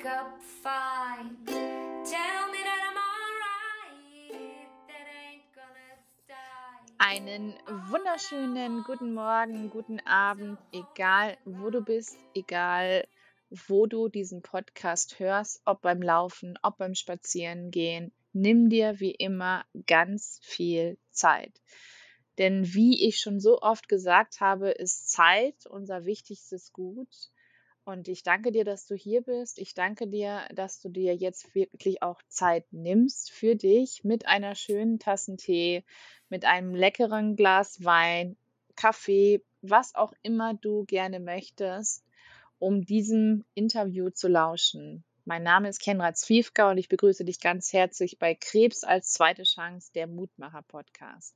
wake up fine. Tell me that I'm alright. That ain't gonna die. Einen wunderschönen guten Morgen, guten Abend, egal wo du bist, egal wo du diesen Podcast hörst, ob beim Laufen, ob beim Spazierengehen. Nimm dir wie immer ganz viel Zeit. Denn wie ich schon so oft gesagt habe, ist Zeit unser wichtigstes Gut. Und ich danke dir, dass du hier bist. Ich danke dir, dass du dir jetzt wirklich auch Zeit nimmst für dich mit einer schönen Tasse Tee, mit einem leckeren Glas Wein, Kaffee, was auch immer du gerne möchtest, um diesem Interview zu lauschen. Mein Name ist Kenrad Zwiefka und ich begrüße dich ganz herzlich bei Krebs als zweite Chance, der Mutmacher Podcast.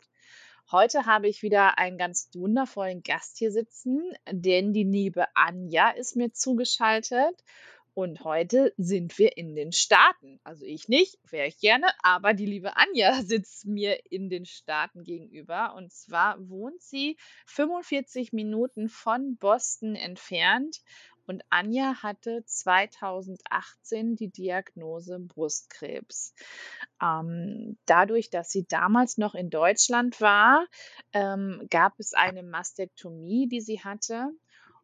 Heute habe ich wieder einen ganz wundervollen Gast hier sitzen, denn die liebe Anja ist mir zugeschaltet. Und heute sind wir in den Staaten. Also ich nicht, wäre ich gerne, aber die liebe Anja sitzt mir in den Staaten gegenüber. Und zwar wohnt sie 45 Minuten von Boston entfernt und Anja hatte 2018 die Diagnose Brustkrebs. Ähm, dadurch, dass sie damals noch in Deutschland war, ähm, gab es eine Mastektomie, die sie hatte.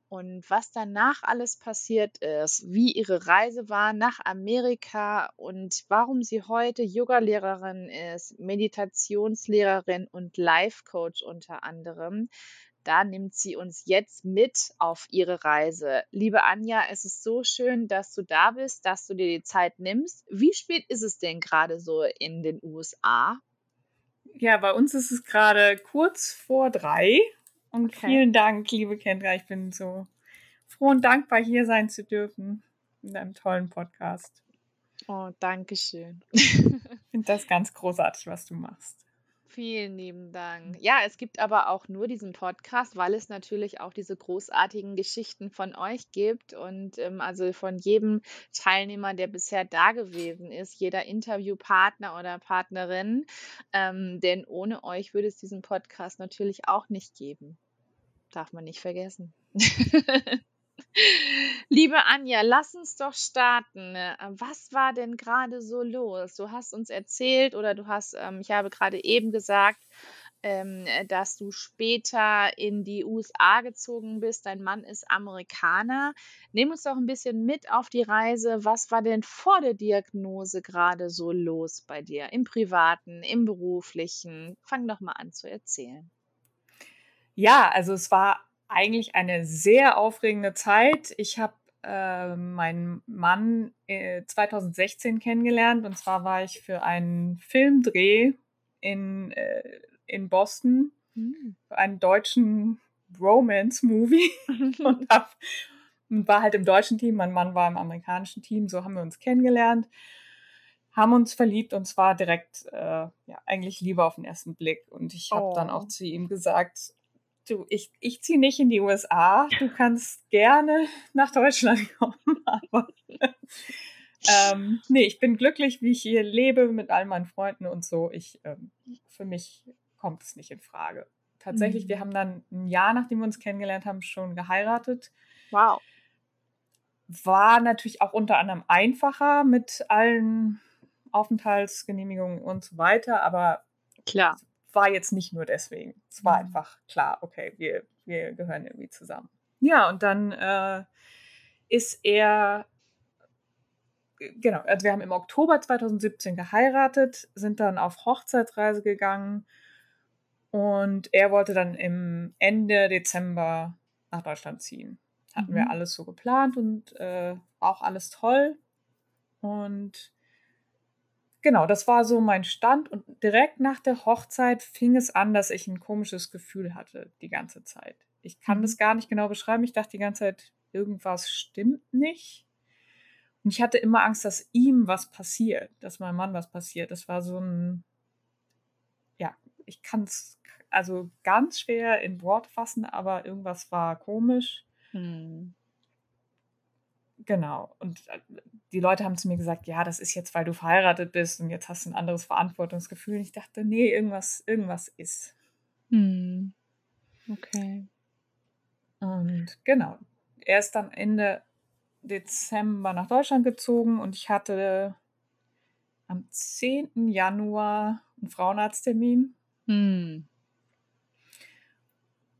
Und was danach alles passiert ist, wie ihre Reise war nach Amerika und warum sie heute Yogalehrerin ist, Meditationslehrerin und Life Coach unter anderem, da nimmt sie uns jetzt mit auf ihre Reise. Liebe Anja, es ist so schön, dass du da bist, dass du dir die Zeit nimmst. Wie spät ist es denn gerade so in den USA? Ja, bei uns ist es gerade kurz vor drei. Und okay. vielen Dank, liebe Kendra. Ich bin so froh und dankbar, hier sein zu dürfen in einem tollen Podcast. Oh, danke schön. ich finde das ganz großartig, was du machst. Vielen lieben Dank. Ja, es gibt aber auch nur diesen Podcast, weil es natürlich auch diese großartigen Geschichten von euch gibt und ähm, also von jedem Teilnehmer, der bisher da gewesen ist, jeder Interviewpartner oder Partnerin. Ähm, denn ohne euch würde es diesen Podcast natürlich auch nicht geben. Darf man nicht vergessen. Liebe Anja, lass uns doch starten. Äh, was war denn gerade so los? Du hast uns erzählt oder du hast, ähm, ich habe gerade eben gesagt, ähm, dass du später in die USA gezogen bist. Dein Mann ist Amerikaner. Nimm uns doch ein bisschen mit auf die Reise. Was war denn vor der Diagnose gerade so los bei dir? Im privaten, im beruflichen? Fang doch mal an zu erzählen. Ja, also es war eigentlich eine sehr aufregende Zeit. Ich habe äh, meinen Mann äh, 2016 kennengelernt und zwar war ich für einen Filmdreh in, äh, in Boston, mhm. für einen deutschen Romance-Movie und, hab, war halt im deutschen Team, mein Mann war im amerikanischen Team, so haben wir uns kennengelernt haben uns verliebt und zwar direkt, äh, ja, eigentlich Liebe auf den ersten Blick. Und ich habe oh. dann auch zu ihm gesagt, du, ich, ich ziehe nicht in die USA. Du kannst gerne nach Deutschland kommen, aber ähm, nee, ich bin glücklich, wie ich hier lebe mit all meinen Freunden und so. Ich, ähm, für mich kommt es nicht in Frage. Tatsächlich, mhm. wir haben dann ein Jahr, nachdem wir uns kennengelernt haben, schon geheiratet. Wow. War natürlich auch unter anderem einfacher mit allen Aufenthaltsgenehmigungen und so weiter, aber klar war jetzt nicht nur deswegen. Es war mhm. einfach klar, okay, wir, wir gehören irgendwie zusammen. Ja, und dann äh, ist er, genau, also wir haben im Oktober 2017 geheiratet, sind dann auf Hochzeitsreise gegangen und er wollte dann im Ende Dezember nach Deutschland ziehen. Hatten mhm. wir alles so geplant und äh, auch alles toll. Und Genau, das war so mein Stand und direkt nach der Hochzeit fing es an, dass ich ein komisches Gefühl hatte die ganze Zeit. Ich kann mhm. das gar nicht genau beschreiben. Ich dachte die ganze Zeit, irgendwas stimmt nicht. Und ich hatte immer Angst, dass ihm was passiert, dass meinem Mann was passiert. Das war so ein, ja, ich kann es also ganz schwer in Wort fassen, aber irgendwas war komisch. Mhm. Genau. Und äh, die Leute haben zu mir gesagt, ja, das ist jetzt, weil du verheiratet bist und jetzt hast du ein anderes Verantwortungsgefühl. Und ich dachte, nee, irgendwas, irgendwas ist. Hm. Okay. Und genau. Erst am Ende Dezember nach Deutschland gezogen und ich hatte am 10. Januar einen Frauenarzttermin. Hm.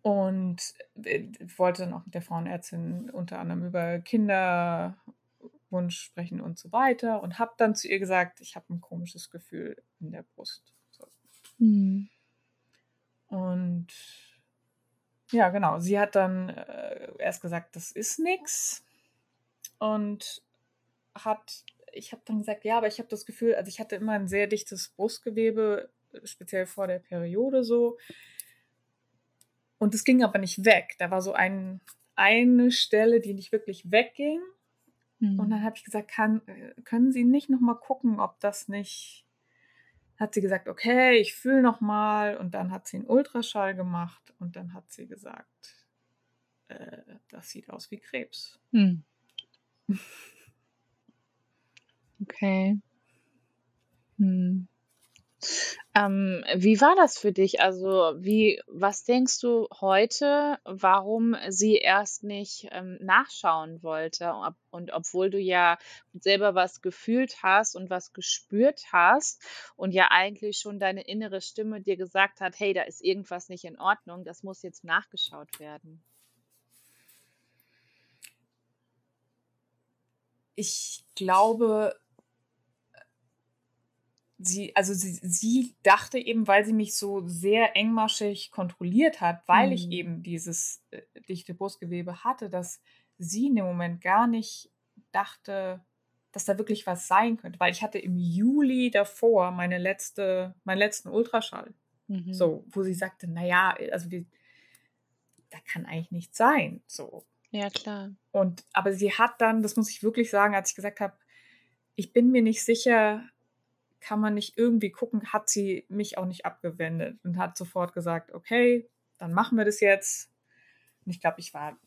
Und äh, wollte dann auch mit der Frauenärztin unter anderem über Kinderwunsch sprechen und so weiter. Und habe dann zu ihr gesagt, ich habe ein komisches Gefühl in der Brust. So. Hm. Und ja, genau. Sie hat dann äh, erst gesagt, das ist nix. Und hat, ich habe dann gesagt, ja, aber ich habe das Gefühl, also ich hatte immer ein sehr dichtes Brustgewebe, speziell vor der Periode so. Und es ging aber nicht weg. Da war so ein, eine Stelle, die nicht wirklich wegging. Hm. Und dann habe ich gesagt, kann, können Sie nicht noch mal gucken, ob das nicht. Hat sie gesagt, okay, ich fühle noch mal. Und dann hat sie einen Ultraschall gemacht und dann hat sie gesagt, äh, das sieht aus wie Krebs. Hm. Okay. Hm. Ähm, wie war das für dich? Also, wie, was denkst du heute, warum sie erst nicht ähm, nachschauen wollte? Ob, und obwohl du ja selber was gefühlt hast und was gespürt hast und ja eigentlich schon deine innere Stimme dir gesagt hat, hey, da ist irgendwas nicht in Ordnung, das muss jetzt nachgeschaut werden. Ich glaube, sie, also sie, sie dachte eben, weil sie mich so sehr engmaschig kontrolliert hat, weil ich Mhm. eben dieses äh, dichte Brustgewebe hatte, dass sie in dem Moment gar nicht dachte, dass da wirklich was sein könnte. Weil ich hatte im Juli davor meine letzte, meinen letzten Ultraschall. Mhm. So, wo sie sagte, naja, also wir, da kann eigentlich nichts sein. So. Ja, klar. Und aber sie hat dann, das muss ich wirklich sagen, als ich gesagt habe, ich bin mir nicht sicher, kann man nicht irgendwie gucken, hat sie mich auch nicht abgewendet und hat sofort gesagt, okay, dann machen wir das jetzt. Und ich glaube, ich war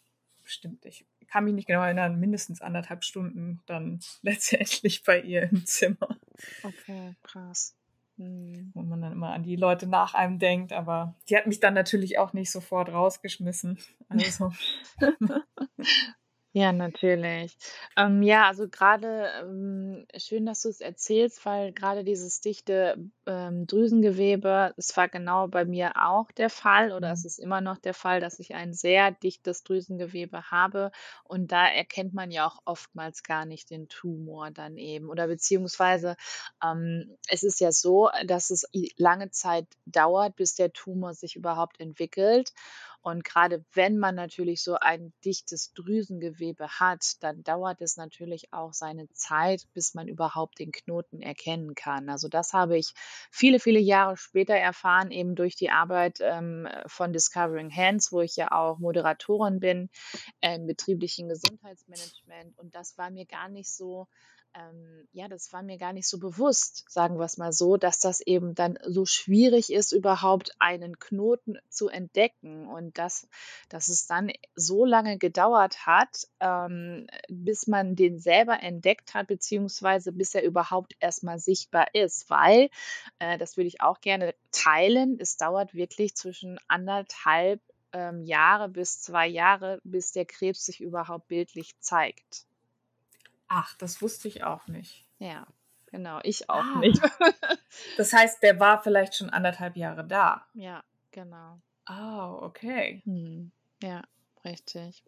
bestimmt, ich kann mich nicht genau erinnern, mindestens anderthalb Stunden dann letztendlich bei ihr im Zimmer, Okay, krass. Mhm. wo man dann immer an die Leute nach einem denkt. Aber die hat mich dann natürlich auch nicht sofort rausgeschmissen. Also, Ja, natürlich. Ähm, ja, also gerade ähm, schön, dass du es erzählst, weil gerade dieses dichte ähm, Drüsengewebe, es war genau bei mir auch der Fall oder es Mhm. ist immer noch der Fall, dass ich ein sehr dichtes Drüsengewebe habe und da erkennt man ja auch oftmals gar nicht den Tumor dann eben oder beziehungsweise ähm, es ist ja so, dass es lange Zeit dauert, bis der Tumor sich überhaupt entwickelt. Und gerade wenn man natürlich so ein dichtes Drüsengewebe hat, dann dauert es natürlich auch seine Zeit, bis man überhaupt den Knoten erkennen kann. Also das habe ich viele, viele Jahre später erfahren, eben durch die Arbeit ähm, von Discovering Hands, wo ich ja auch Moderatorin bin äh, im betrieblichen Gesundheitsmanagement. Und das war mir gar nicht so, ähm, ja, das war mir gar nicht so bewusst, sagen wir es mal so, dass das eben dann so schwierig ist, überhaupt einen Knoten zu entdecken und dass, dass es dann so lange gedauert hat, ähm, bis man den selber entdeckt hat, beziehungsweise bis er überhaupt erstmal sichtbar ist, weil, äh, das würde ich auch gerne teilen, es dauert wirklich zwischen anderthalb ähm, Jahre bis zwei Jahre, bis der Krebs sich überhaupt bildlich zeigt. Ach, das wusste ich auch nicht. Ja, genau, ich auch Ah. nicht. Das heißt, der war vielleicht schon anderthalb Jahre da. ja, genau. Oh, okay. Hm, ja, richtig.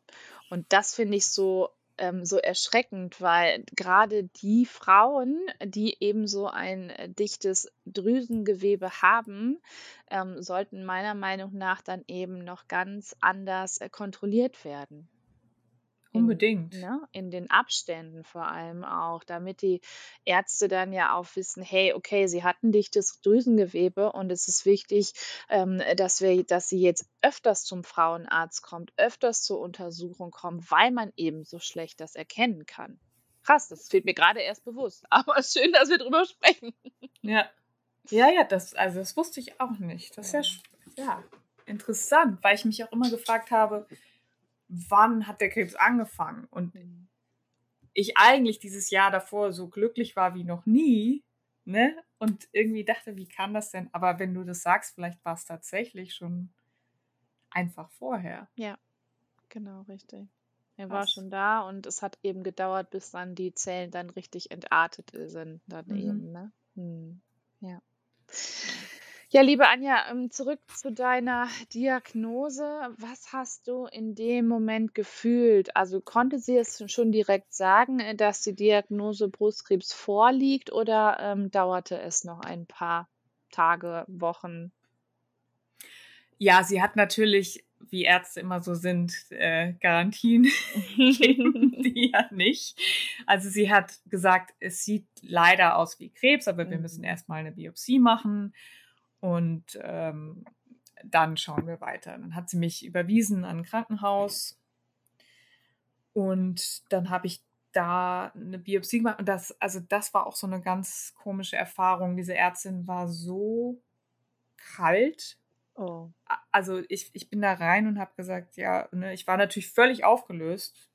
Und das finde ich so, ähm, so erschreckend, weil gerade die Frauen, die eben so ein äh, dichtes Drüsengewebe haben, ähm, sollten meiner Meinung nach dann eben noch ganz anders äh, kontrolliert werden. In, Unbedingt. ne, in den Abständen vor allem auch, damit die Ärzte dann ja auch wissen, hey, okay, sie hatten dichtes Drüsengewebe und es ist wichtig, ähm, dass wir, dass sie jetzt öfters zum Frauenarzt kommt, öfters zur Untersuchung kommt, weil man eben so schlecht das erkennen kann. Krass, das fehlt mir gerade erst bewusst. Aber schön, dass wir drüber sprechen. Ja. Ja, ja, das, also das wusste ich auch nicht. Das ist ja, ja interessant, weil ich mich auch immer gefragt habe, wann hat der Krebs angefangen? Und Hm. ich eigentlich dieses Jahr davor so glücklich war wie noch nie, ne? Und irgendwie dachte, wie kann das denn? Aber wenn du das sagst, vielleicht war es tatsächlich schon einfach vorher. Ja, genau, richtig. Er war Krass. schon da und es hat eben gedauert, bis dann die Zellen dann richtig entartet sind dann Mhm. eben, ne? Mhm. Ja. Ja, liebe Anja, ähm, zurück zu deiner Diagnose. Was hast du in dem Moment gefühlt? Also konnte sie es schon direkt sagen, äh, dass die Diagnose Brustkrebs vorliegt oder ähm, dauerte es noch ein paar Tage, Wochen? Ja, sie hat natürlich, wie Ärzte immer so sind, äh, Garantien geben die ja nicht. Also sie hat gesagt, es sieht leider aus wie Krebs, aber wir müssen Mhm. erstmal eine Biopsie machen und ähm, dann schauen wir weiter. Dann hat sie mich überwiesen an ein Krankenhaus und dann habe ich da eine Biopsie gemacht und das, also das war auch so eine ganz komische Erfahrung. Diese Ärztin war so kalt Oh. also ich, ich bin da rein und habe gesagt, ja, ne, ich war natürlich völlig aufgelöst,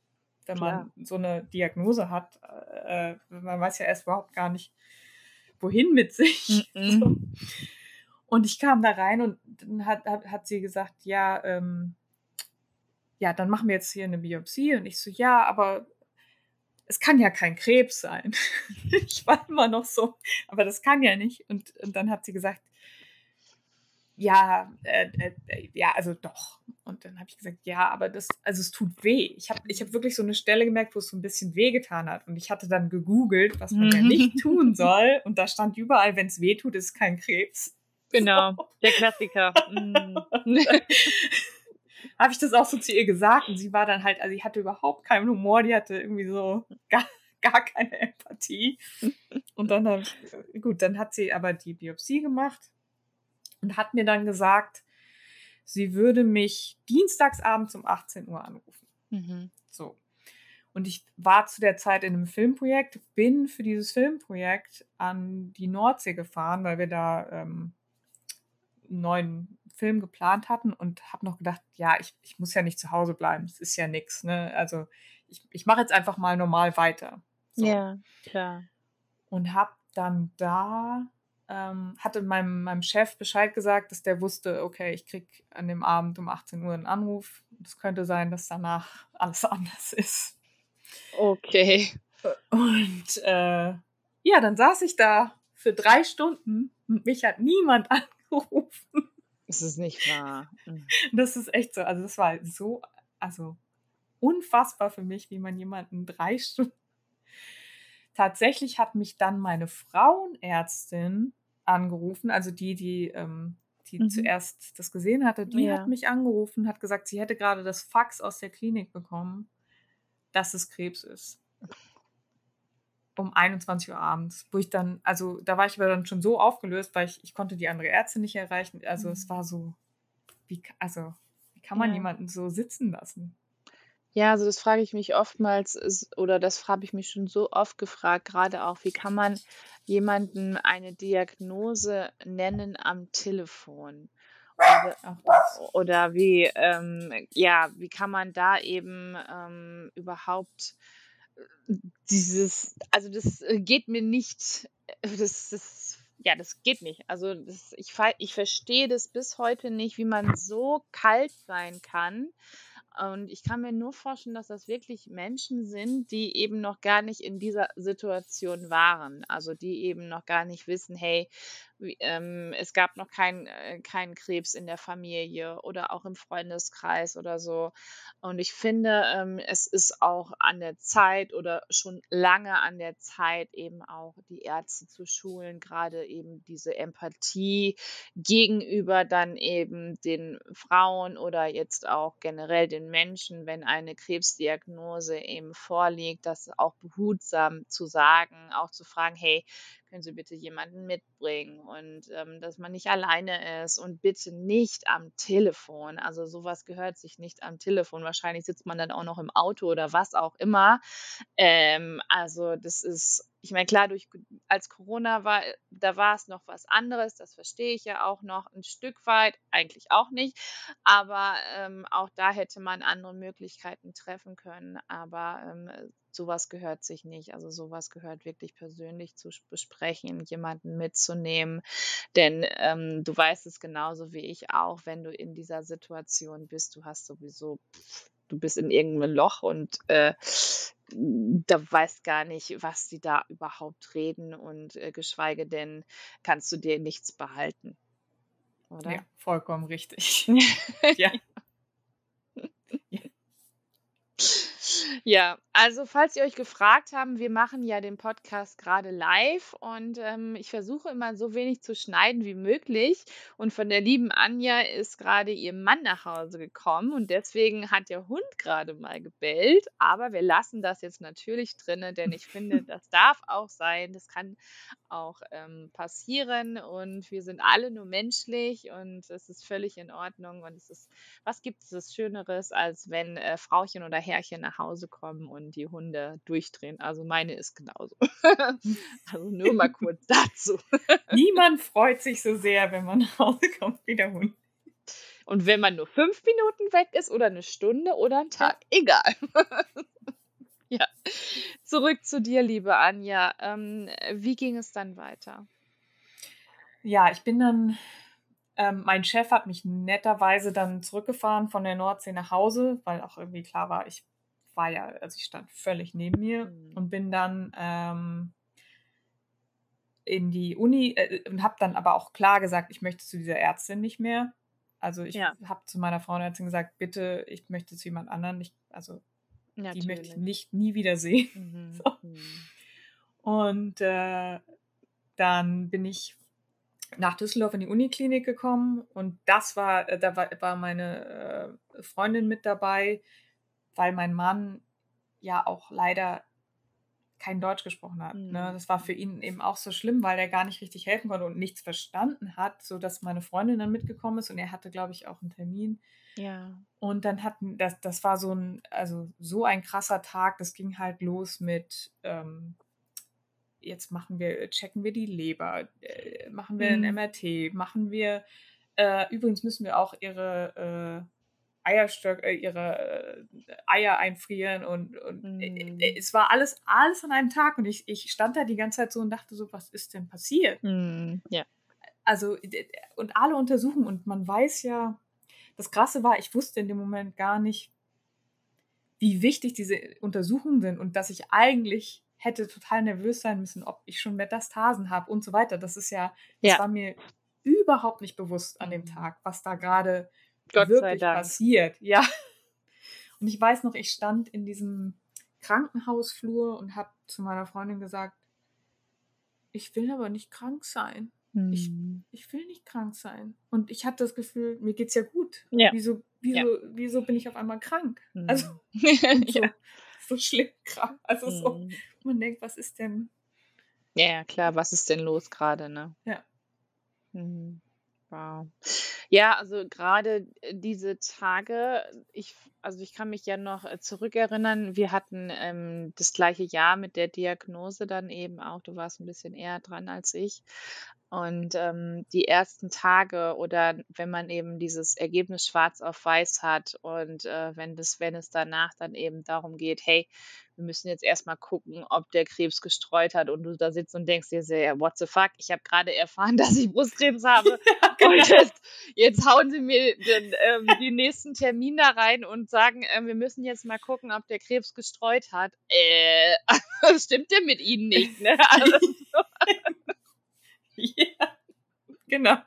wenn man so eine Diagnose hat. Äh, man weiß ja erst überhaupt gar nicht, wohin mit sich. Mhm. So. Und ich kam da rein und dann hat, hat, hat sie gesagt, ja, ähm, ja, dann machen wir jetzt hier eine Biopsie. Und ich so, ja, aber es kann ja kein Krebs sein. ich war immer noch so, aber das kann ja nicht. Und, und dann hat sie gesagt, ja, äh, äh, ja, also doch. Und dann habe ich gesagt, ja, aber das, also es tut weh. Ich habe ich hab wirklich so eine Stelle gemerkt, wo es so ein bisschen weh getan hat. Und ich hatte dann gegoogelt, was man ja Mhm. nicht tun soll. Und da stand überall, wenn es weh tut, ist es kein Krebs. Genau, der Klassiker. Mhm. habe ich das auch so zu ihr gesagt und sie war dann halt, also sie hatte überhaupt keinen Humor, die hatte irgendwie so gar, gar keine Empathie. Und dann, hab ich- gut, dann hat sie aber die Biopsie gemacht und hat mir dann gesagt, sie würde mich dienstagsabends um 18 Uhr anrufen. Mhm. So. Und ich war zu der Zeit in einem Filmprojekt, bin für dieses Filmprojekt an die Nordsee gefahren, weil wir da ähm, einen neuen Film geplant hatten und habe noch gedacht, ja, ich, ich muss ja nicht zu Hause bleiben, es ist ja nichts. Ne? Also ich, ich mache jetzt einfach mal normal weiter. So. Ja, klar. Und habe dann da, ähm, hatte meinem, meinem Chef Bescheid gesagt, dass der wusste, okay, ich krieg an dem Abend um 18 Uhr einen Anruf. Es könnte sein, dass danach alles anders ist. Okay. Und äh, ja, dann saß ich da für drei Stunden und mich hat niemand angerufen. Es ist nicht wahr. Mhm. Das ist echt so. Also das war so, also unfassbar für mich, wie man jemanden drei Stunden. Tatsächlich hat mich dann meine Frauenärztin angerufen, also die, die, ähm, die Mhm. zuerst das gesehen hatte, die Ja. hat mich angerufen, hat gesagt, sie hätte gerade das Fax aus der Klinik bekommen, dass es Krebs ist. Um 21 Uhr abends, wo ich dann, also da war ich aber dann schon so aufgelöst, weil ich, ich konnte die andere Ärztin nicht erreichen. Also Mhm. es war so, wie, also, wie kann man Ja. jemanden so sitzen lassen? Ja, also das frage ich mich oftmals, ist, oder das habe ich mich schon so oft gefragt, gerade auch, wie kann man jemandem eine Diagnose nennen am Telefon? Oder, oder wie, ähm, ja, wie kann man da eben ähm, überhaupt dieses, also das äh, geht mir nicht, äh, das, das, ja, das geht nicht. Also das, ich, ich verstehe das bis heute nicht, wie man so kalt sein kann. Und ich kann mir nur vorstellen, dass das wirklich Menschen sind, die eben noch gar nicht in dieser Situation waren. Also die eben noch gar nicht wissen, hey, ähm, es gab noch keinen äh, keinen Krebs in der Familie oder auch im Freundeskreis oder so. Und ich finde, ähm, es ist auch an der Zeit oder schon lange an der Zeit, eben auch die Ärzte zu schulen, gerade eben diese Empathie gegenüber dann eben den Frauen oder jetzt auch generell den Menschen, wenn eine Krebsdiagnose eben vorliegt, das auch behutsam zu sagen, auch zu fragen, hey, können Sie bitte jemanden mitbringen und ähm, dass man nicht alleine ist und bitte nicht am Telefon. Also sowas gehört sich nicht am Telefon. Wahrscheinlich sitzt man dann auch noch im Auto oder was auch immer. Ähm, also das ist, ich meine, klar, durch als Corona war, da war es noch was anderes, das verstehe ich ja auch noch ein Stück weit, eigentlich auch nicht, aber ähm, auch da hätte man andere Möglichkeiten treffen können, aber ähm, sowas gehört sich nicht. Also sowas gehört wirklich persönlich zu besprechen, jemanden mitzunehmen, denn ähm, du weißt es genauso wie ich auch, wenn du in dieser Situation bist, du hast sowieso du bist in irgendeinem Loch und äh, da weißt gar nicht, was die da überhaupt reden und äh, geschweige denn kannst du dir nichts behalten. Oder? Ja, vollkommen richtig. ja. Ja, also falls ihr euch gefragt haben, wir machen ja den Podcast gerade live und ähm, ich versuche immer so wenig zu schneiden wie möglich. Und von der lieben Anja ist gerade ihr Mann nach Hause gekommen und deswegen hat der Hund gerade mal gebellt. Aber wir lassen das jetzt natürlich drinne, denn ich finde, das darf auch sein. Das kann auch ähm, passieren und wir sind alle nur menschlich und es ist völlig in Ordnung. Und es ist, was gibt es Schöneres, als wenn äh, Frauchen oder Herrchen nach Hause kommen und die Hunde durchdrehen. Also meine ist genauso. also nur mal kurz dazu. Niemand freut sich so sehr, wenn man nach Hause kommt wie der Hund. Und wenn man nur fünf Minuten weg ist oder eine Stunde oder ein Tag, egal. ja. Zurück zu dir, liebe Anja. Ähm, wie ging es dann weiter? Ja, ich bin dann ähm, mein Chef hat mich netterweise dann zurückgefahren von der Nordsee nach Hause, weil auch irgendwie klar war, ich war ja, also ich stand völlig neben mir mhm. und bin dann ähm, in die Uni äh, und habe dann aber auch klar gesagt, ich möchte zu dieser Ärztin nicht mehr. Also ich ja. habe zu meiner Frauenärztin gesagt, bitte, ich möchte zu jemand anderen. Ich, also Natürlich. die möchte ich nicht nie wieder sehen. Mhm. So. Mhm. Und äh, dann bin ich nach Düsseldorf in die Uniklinik gekommen und das war, äh, da war, war meine äh, Freundin mit dabei, weil mein Mann ja auch leider kein Deutsch gesprochen hat. Mhm. Ne? Das war für ihn eben auch so schlimm, weil er gar nicht richtig helfen konnte und nichts verstanden hat, sodass meine Freundin dann mitgekommen ist und er hatte, glaube ich, auch einen Termin. Ja. Und dann hatten, das, das war so ein, also so ein krasser Tag, das ging halt los mit, ähm, jetzt machen wir, checken wir die Leber, äh, machen wir mhm. ein MRT, machen wir, äh, übrigens müssen wir auch ihre äh, Eierstöcke, äh, ihre äh, Eier einfrieren und, und mm. es war alles, alles an einem Tag und ich, ich stand da die ganze Zeit so und dachte so, was ist denn passiert? Mm. Ja. Also, und alle untersuchen und man weiß ja, das Krasse war, ich wusste in dem Moment gar nicht, wie wichtig diese Untersuchungen sind und dass ich eigentlich hätte total nervös sein müssen, ob ich schon Metastasen habe und so weiter. Das ist ja, das ja. war mir überhaupt nicht bewusst an dem Tag, was da gerade Gott wirklich passiert. Ja. Und ich weiß noch, ich stand in diesem Krankenhausflur und habe zu meiner Freundin gesagt, ich will aber nicht krank sein. Hm. Ich, ich will nicht krank sein. Und ich hatte das Gefühl, mir geht's ja gut. Ja. Wieso, wieso, ja. wieso bin ich auf einmal krank? Hm. Also so, ja. so schlimm krank. Also hm. so, man denkt, was ist denn? Ja, klar, was ist denn los gerade, ne? Ja. Mhm. Wow. Ja, also gerade äh, diese Tage, ich also ich kann mich ja noch äh, zurückerinnern, wir hatten ähm, das gleiche Jahr mit der Diagnose dann eben auch. Du warst ein bisschen eher dran als ich. Und ähm, die ersten Tage oder wenn man eben dieses Ergebnis schwarz auf weiß hat und äh, wenn das, wenn es danach dann eben darum geht, hey, wir müssen jetzt erstmal gucken, ob der Krebs gestreut hat und du da sitzt und denkst dir sehr, what the fuck, ich habe gerade erfahren, dass ich Brustkrebs habe. genau. Und jetzt, jetzt hauen sie mir den, ähm, den nächsten Termin da rein und sagen, äh, wir müssen jetzt mal gucken, ob der Krebs gestreut hat. Äh, stimmt denn mit ihnen nicht, ne? Also, ja, genau.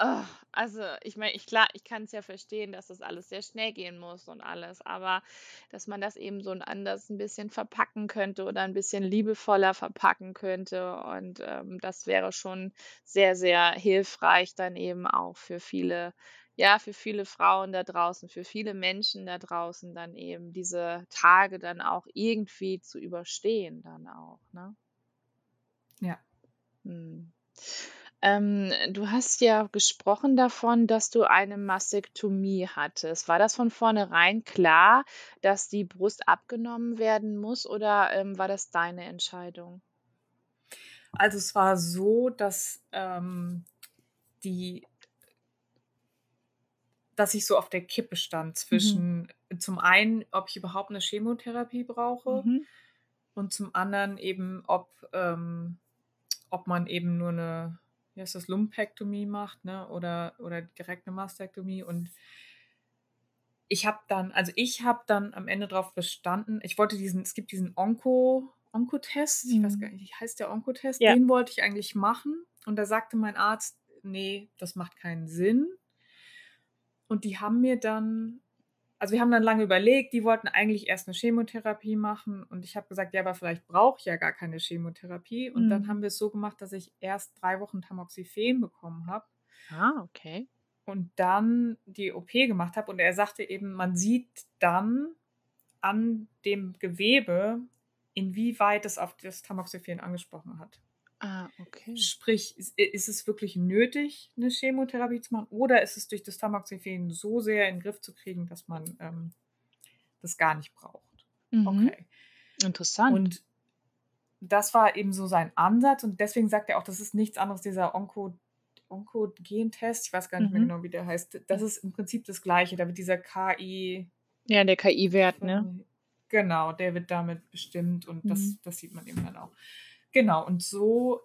Oh, also ich meine, ich klar, ich kann es ja verstehen, dass das alles sehr schnell gehen muss und alles, aber dass man das eben so anders ein bisschen verpacken könnte oder ein bisschen liebevoller verpacken könnte und ähm, das wäre schon sehr, sehr hilfreich dann eben auch für viele, ja, für viele Frauen da draußen, für viele Menschen da draußen dann eben diese Tage dann auch irgendwie zu überstehen dann auch, ne? Ja. Hm. Ähm, du hast ja gesprochen davon, dass du eine Mastektomie hattest. War das von vornherein klar, dass die Brust abgenommen werden muss oder ähm, war das deine Entscheidung? Also es war so, dass ähm, die, dass ich so auf der Kippe stand zwischen mhm. zum einen, ob ich überhaupt eine Chemotherapie brauche mhm. und zum anderen eben, ob ähm, ob man eben nur eine, wie heißt das, Lumpektomie macht, ne? Oder, oder direkt eine Mastektomie. Und ich habe dann, also ich habe dann am Ende darauf bestanden, ich wollte diesen, es gibt diesen Onko, Onkotest, ich weiß Mhm. gar nicht, wie heißt der Onkotest, Ja. den wollte ich eigentlich machen. Und da sagte mein Arzt, nee, das macht keinen Sinn. Und die haben mir dann, also wir haben dann lange überlegt, die wollten eigentlich erst eine Chemotherapie machen. Und ich habe gesagt, ja, aber vielleicht brauche ich ja gar keine Chemotherapie. Und dann Mhm. haben wir es so gemacht, dass ich erst drei Wochen Tamoxifen bekommen habe Ah, okay. und dann die OP gemacht habe. Und er sagte eben, man sieht dann an dem Gewebe, inwieweit es auf das Tamoxifen angesprochen hat. Ah, okay. Sprich, ist, es wirklich nötig, eine Chemotherapie zu machen, oder ist es durch das Tamoxifen so sehr in den Griff zu kriegen, dass man ähm, das gar nicht braucht? Mhm. Okay. Interessant. Und das war eben so sein Ansatz und deswegen sagt er auch, das ist nichts anderes, dieser Onko, Onkogen-Test, ich weiß gar nicht mehr Mhm. genau, wie der heißt. Das ist im Prinzip das Gleiche, da wird dieser KI, ja, der KI-Wert, ne? genau, der wird damit bestimmt und das, Mhm. das sieht man eben dann auch. Genau, und so,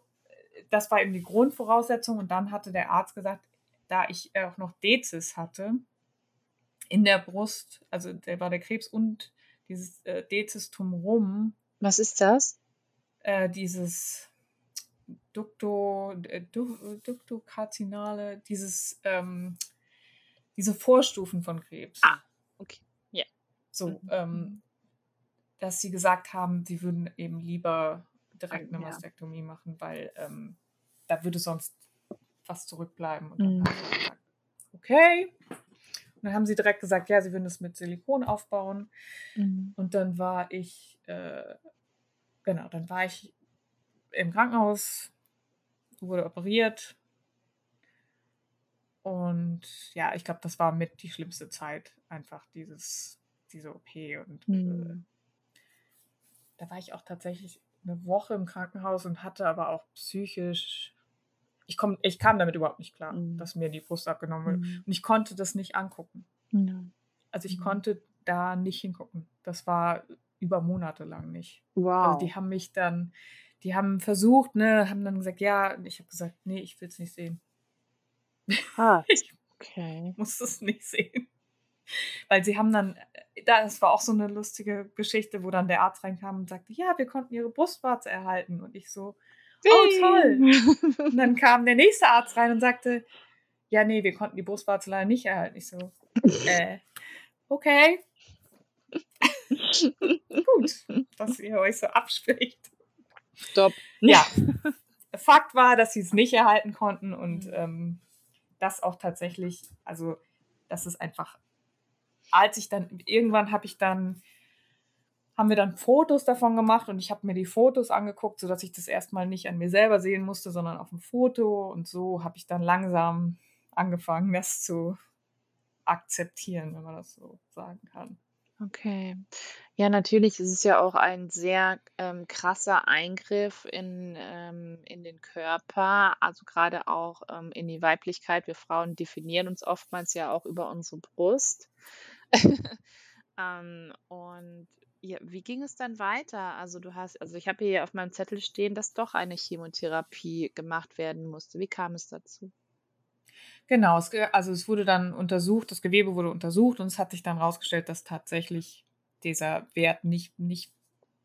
das war eben die Grundvoraussetzung und dann hatte der Arzt gesagt, da ich auch noch Dezis hatte in der Brust, also der war der Krebs und dieses äh, Dezis tumorum, Was ist das? äh, dieses Dukto, äh, Du- Duktokarzinale, dieses, ähm, diese Vorstufen von Krebs. Ah, okay. Ja. So, Mhm. ähm, dass sie gesagt haben, sie würden eben lieber direkt eine Ja. Mastektomie machen, weil ähm, da würde sonst was zurückbleiben. Und dann Mhm. gesagt, okay. Und dann haben sie direkt gesagt, ja, sie würden es mit Silikon aufbauen. Mhm. Und dann war ich, äh, genau, dann war ich im Krankenhaus, wurde operiert. Und ja, ich glaube, das war mit die schlimmste Zeit, einfach dieses, diese OP. Und äh, Mhm. da war ich auch tatsächlich eine Woche im Krankenhaus und hatte aber auch psychisch, ich, komm, ich kam damit überhaupt nicht klar, Mhm. dass mir die Brust abgenommen wird. Mhm. Und ich konnte das nicht angucken. Ja. Also ich Mhm. konnte da nicht hingucken. Das war über Monate lang nicht. Wow. Also die haben mich dann, die haben versucht, ne, haben dann gesagt, ja, ich habe gesagt, nee, ich will es nicht sehen. Ich Okay. muss es nicht sehen. Weil sie haben dann, das war auch so eine lustige Geschichte, wo dann der Arzt reinkam und sagte, ja, wir konnten ihre Brustwarze erhalten. Und ich so, oh toll. Und dann kam der nächste Arzt rein und sagte, ja, nee, wir konnten die Brustwarze leider nicht erhalten. Ich so, äh, okay. Gut, dass ihr euch so abspricht. Stopp. Ja, Fakt war, dass sie es nicht erhalten konnten und Mhm. ähm, das auch tatsächlich, also das ist einfach, als ich dann, irgendwann habe ich dann, haben wir dann Fotos davon gemacht und ich habe mir die Fotos angeguckt, sodass ich das erstmal nicht an mir selber sehen musste, sondern auf dem Foto und so habe ich dann langsam angefangen, das zu akzeptieren, wenn man das so sagen kann. Okay. Ja, natürlich ist es ja auch ein sehr ähm, krasser Eingriff in, ähm, in den Körper, also gerade auch ähm, in die Weiblichkeit. Wir Frauen definieren uns oftmals ja auch über unsere Brust. ähm, und ja, wie ging es dann weiter? Also du hast, also ich habe hier auf meinem Zettel stehen, dass doch eine Chemotherapie gemacht werden musste. Wie kam es dazu? Genau, es, also es wurde dann untersucht, das Gewebe wurde untersucht und es hat sich dann herausgestellt, dass tatsächlich dieser Wert nicht, nicht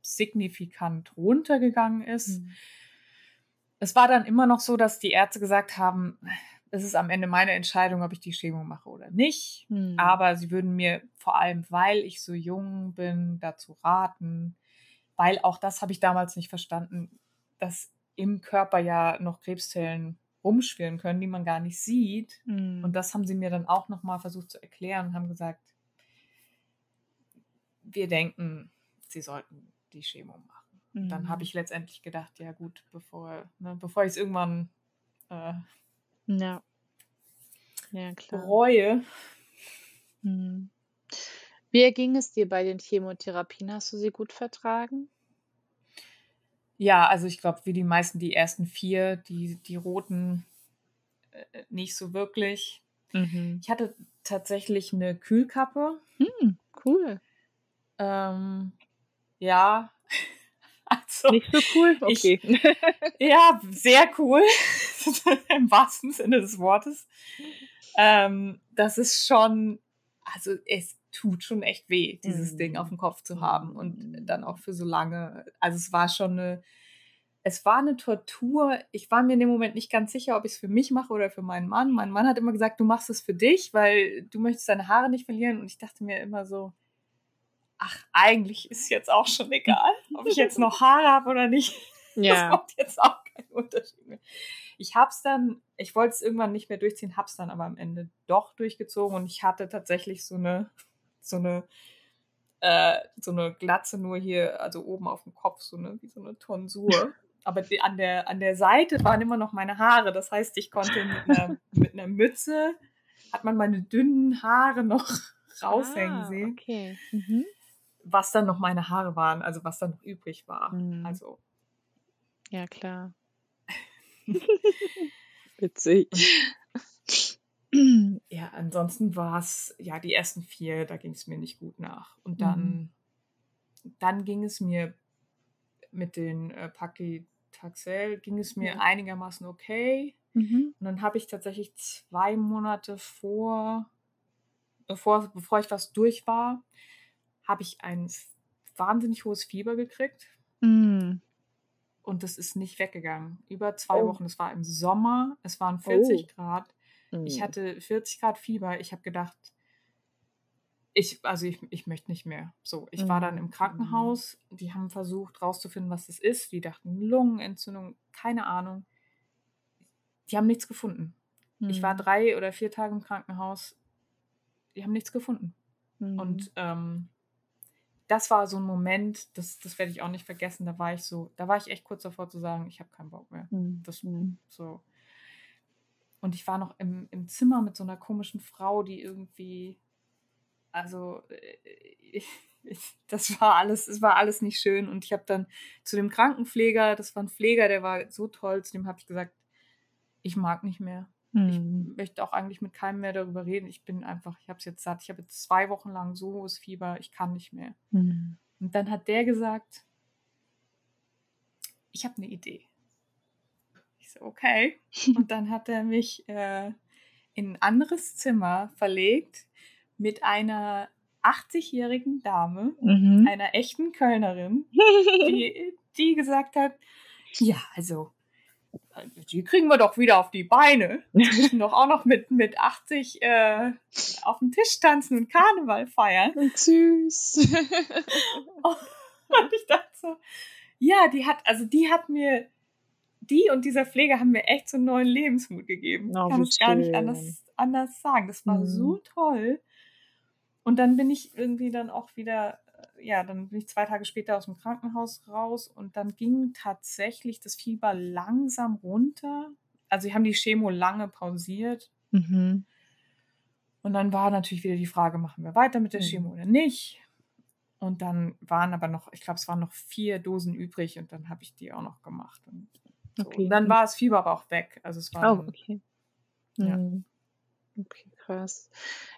signifikant runtergegangen ist. Mhm. Es war dann immer noch so, dass die Ärzte gesagt haben, es ist am Ende meine Entscheidung, ob ich die Chemo mache oder nicht. Hm. Aber sie würden mir vor allem, weil ich so jung bin, dazu raten, weil auch das habe ich damals nicht verstanden, dass im Körper ja noch Krebszellen rumschwirren können, die man gar nicht sieht. Hm. Und das haben sie mir dann auch nochmal versucht zu erklären und haben gesagt, wir denken, sie sollten die Chemo machen. Und Dann habe ich letztendlich gedacht, ja gut, bevor, ne, bevor ich es irgendwann äh, Ja. Ja, klar. bereue. Mhm. Wie erging es dir bei den Chemotherapien? Hast du sie gut vertragen? Ja, also ich glaube, wie die meisten, die ersten vier, die, die roten, äh, nicht so wirklich. Mhm. Ich hatte tatsächlich eine Kühlkappe. Hm, cool. Ähm, ja, also Nicht so cool? Ich- Okay. Ja, sehr cool. Im wahrsten Sinne des Wortes. Ähm, das ist schon, also es, tut schon echt weh, dieses Ding auf dem Kopf zu haben und dann auch für so lange. Also es war schon eine, es war eine Tortur. Ich war mir in dem Moment nicht ganz sicher, ob ich es für mich mache oder für meinen Mann. Mein Mann hat immer gesagt, du machst es für dich, weil du möchtest deine Haare nicht verlieren. Und ich dachte mir immer so, ach, eigentlich ist jetzt auch schon egal, ob ich jetzt noch Haare habe oder nicht. Ja. Das macht jetzt auch keinen Unterschied mehr. Ich hab's dann, ich wollte es irgendwann nicht mehr durchziehen, hab's dann aber am Ende doch durchgezogen und ich hatte tatsächlich so eine, so eine, äh, so eine Glatze nur hier, also oben auf dem Kopf, so eine, wie so eine Tonsur. Aber die, an, der, an der Seite waren immer noch meine Haare. Das heißt, ich konnte mit einer, mit einer Mütze, hat man meine dünnen Haare noch raushängen Ah, sehen Okay. Mhm. was dann noch meine Haare waren, also was dann noch übrig war. Mhm. Also Ja, klar. Witzig. ja, ansonsten war es, ja, die ersten vier, da ging es mir nicht gut nach. Und dann, dann ging es mir mit den äh, Paclitaxel, ging es mir Ja. einigermaßen okay. Mhm. Und dann habe ich tatsächlich zwei Monate vor, bevor, bevor ich was durch war, habe ich ein wahnsinnig hohes Fieber gekriegt. Mm. Und das ist nicht weggegangen. Über zwei Oh. Wochen. Es war im Sommer, es waren 40 Oh. Grad. Ich Mm. hatte 40 Grad Fieber. Ich habe gedacht, ich, also ich, ich möchte nicht mehr. So, ich war dann Mhm. im Krankenhaus. Die haben versucht rauszufinden, was das ist. Die dachten Lungenentzündung, keine Ahnung. Die haben nichts gefunden. Ich war Mm. drei oder vier Tage im Krankenhaus. Die haben nichts gefunden. Und ähm, das war so ein Moment, das, das werde ich auch nicht vergessen. Da war ich so, da war ich echt kurz davor zu sagen, ich habe keinen Bock mehr. Mm. Das Mm. so. Und ich war noch im, im Zimmer mit so einer komischen Frau, die irgendwie, also äh, ich, das war alles, es war alles nicht schön. Und ich habe dann zu dem Krankenpfleger, das war ein Pfleger, der war so toll, zu dem habe ich gesagt, ich mag nicht mehr. Ich Mm. möchte auch eigentlich mit keinem mehr darüber reden. Ich bin einfach, ich habe es jetzt satt. Ich habe jetzt zwei Wochen lang so hohes Fieber, ich kann nicht mehr. Mm. Und dann hat der gesagt, ich habe eine Idee. Ich so, okay. Und dann hat er mich äh, in ein anderes Zimmer verlegt mit einer 80-jährigen Dame, Mhm. einer echten Kölnerin, die, die gesagt hat, ja, also, die kriegen wir doch wieder auf die Beine. Die müssen doch auch noch mit, mit 80 äh, auf dem Tisch tanzen und Karneval feiern. Süß. Und ich dachte so, ja, die hat, also die hat mir, die und dieser Pfleger haben mir echt so einen neuen Lebensmut gegeben. Oh, ich kann es gar nicht anders, anders sagen. Das war Mhm. so toll. Und dann bin ich irgendwie dann auch wieder, ja, dann bin ich zwei Tage später aus dem Krankenhaus raus und dann ging tatsächlich das Fieber langsam runter. Also sie haben die Chemo lange pausiert. Mhm. Und dann war natürlich wieder die Frage, machen wir weiter mit der Mhm. Chemo oder nicht? Und dann waren aber noch, ich glaube, es waren noch vier Dosen übrig und dann habe ich die auch noch gemacht. Und, so. Okay. und dann war das Fieber aber auch weg. Also es war Oh, dann, okay. Ja. Mhm. Okay, krass.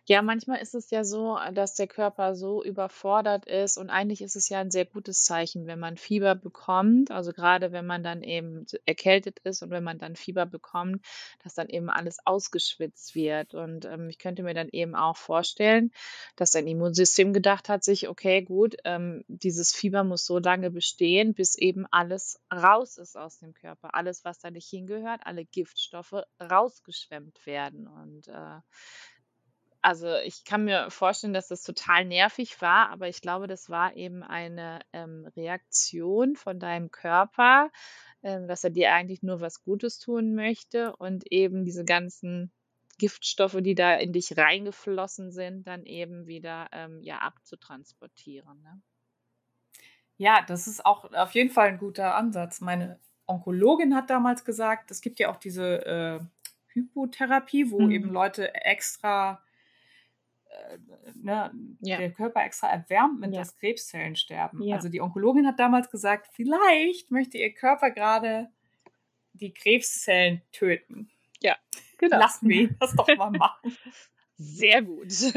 Ja, manchmal ist es ja so, dass der Körper so überfordert ist und eigentlich ist es ja ein sehr gutes Zeichen, wenn man Fieber bekommt, also gerade wenn man dann eben erkältet ist und wenn man dann Fieber bekommt, dass dann eben alles ausgeschwitzt wird. Und ähm, ich könnte mir dann eben auch vorstellen, dass dein Immunsystem gedacht hat, sich, okay, gut, ähm, dieses Fieber muss so lange bestehen, bis eben alles raus ist aus dem Körper. Alles, was da nicht hingehört, alle Giftstoffe rausgeschwemmt werden. Und äh, also ich kann mir vorstellen, dass das total nervig war, aber ich glaube, das war eben eine ähm, Reaktion von deinem Körper, ähm, dass er dir eigentlich nur was Gutes tun möchte und eben diese ganzen Giftstoffe, die da in dich reingeflossen sind, dann eben wieder ähm, ja abzutransportieren. Ne? ja, das ist auch auf jeden Fall ein guter Ansatz. Meine Onkologin hat damals gesagt, es gibt ja auch diese äh, Hypotherapie, wo Mhm. eben Leute extra, ne, Ja. der Körper extra erwärmt, mit Ja. dass Krebszellen sterben. Ja. Also die Onkologin hat damals gesagt, vielleicht möchte ihr Körper gerade die Krebszellen töten. Genau. Lassen wir ihn das doch mal machen. Sehr gut.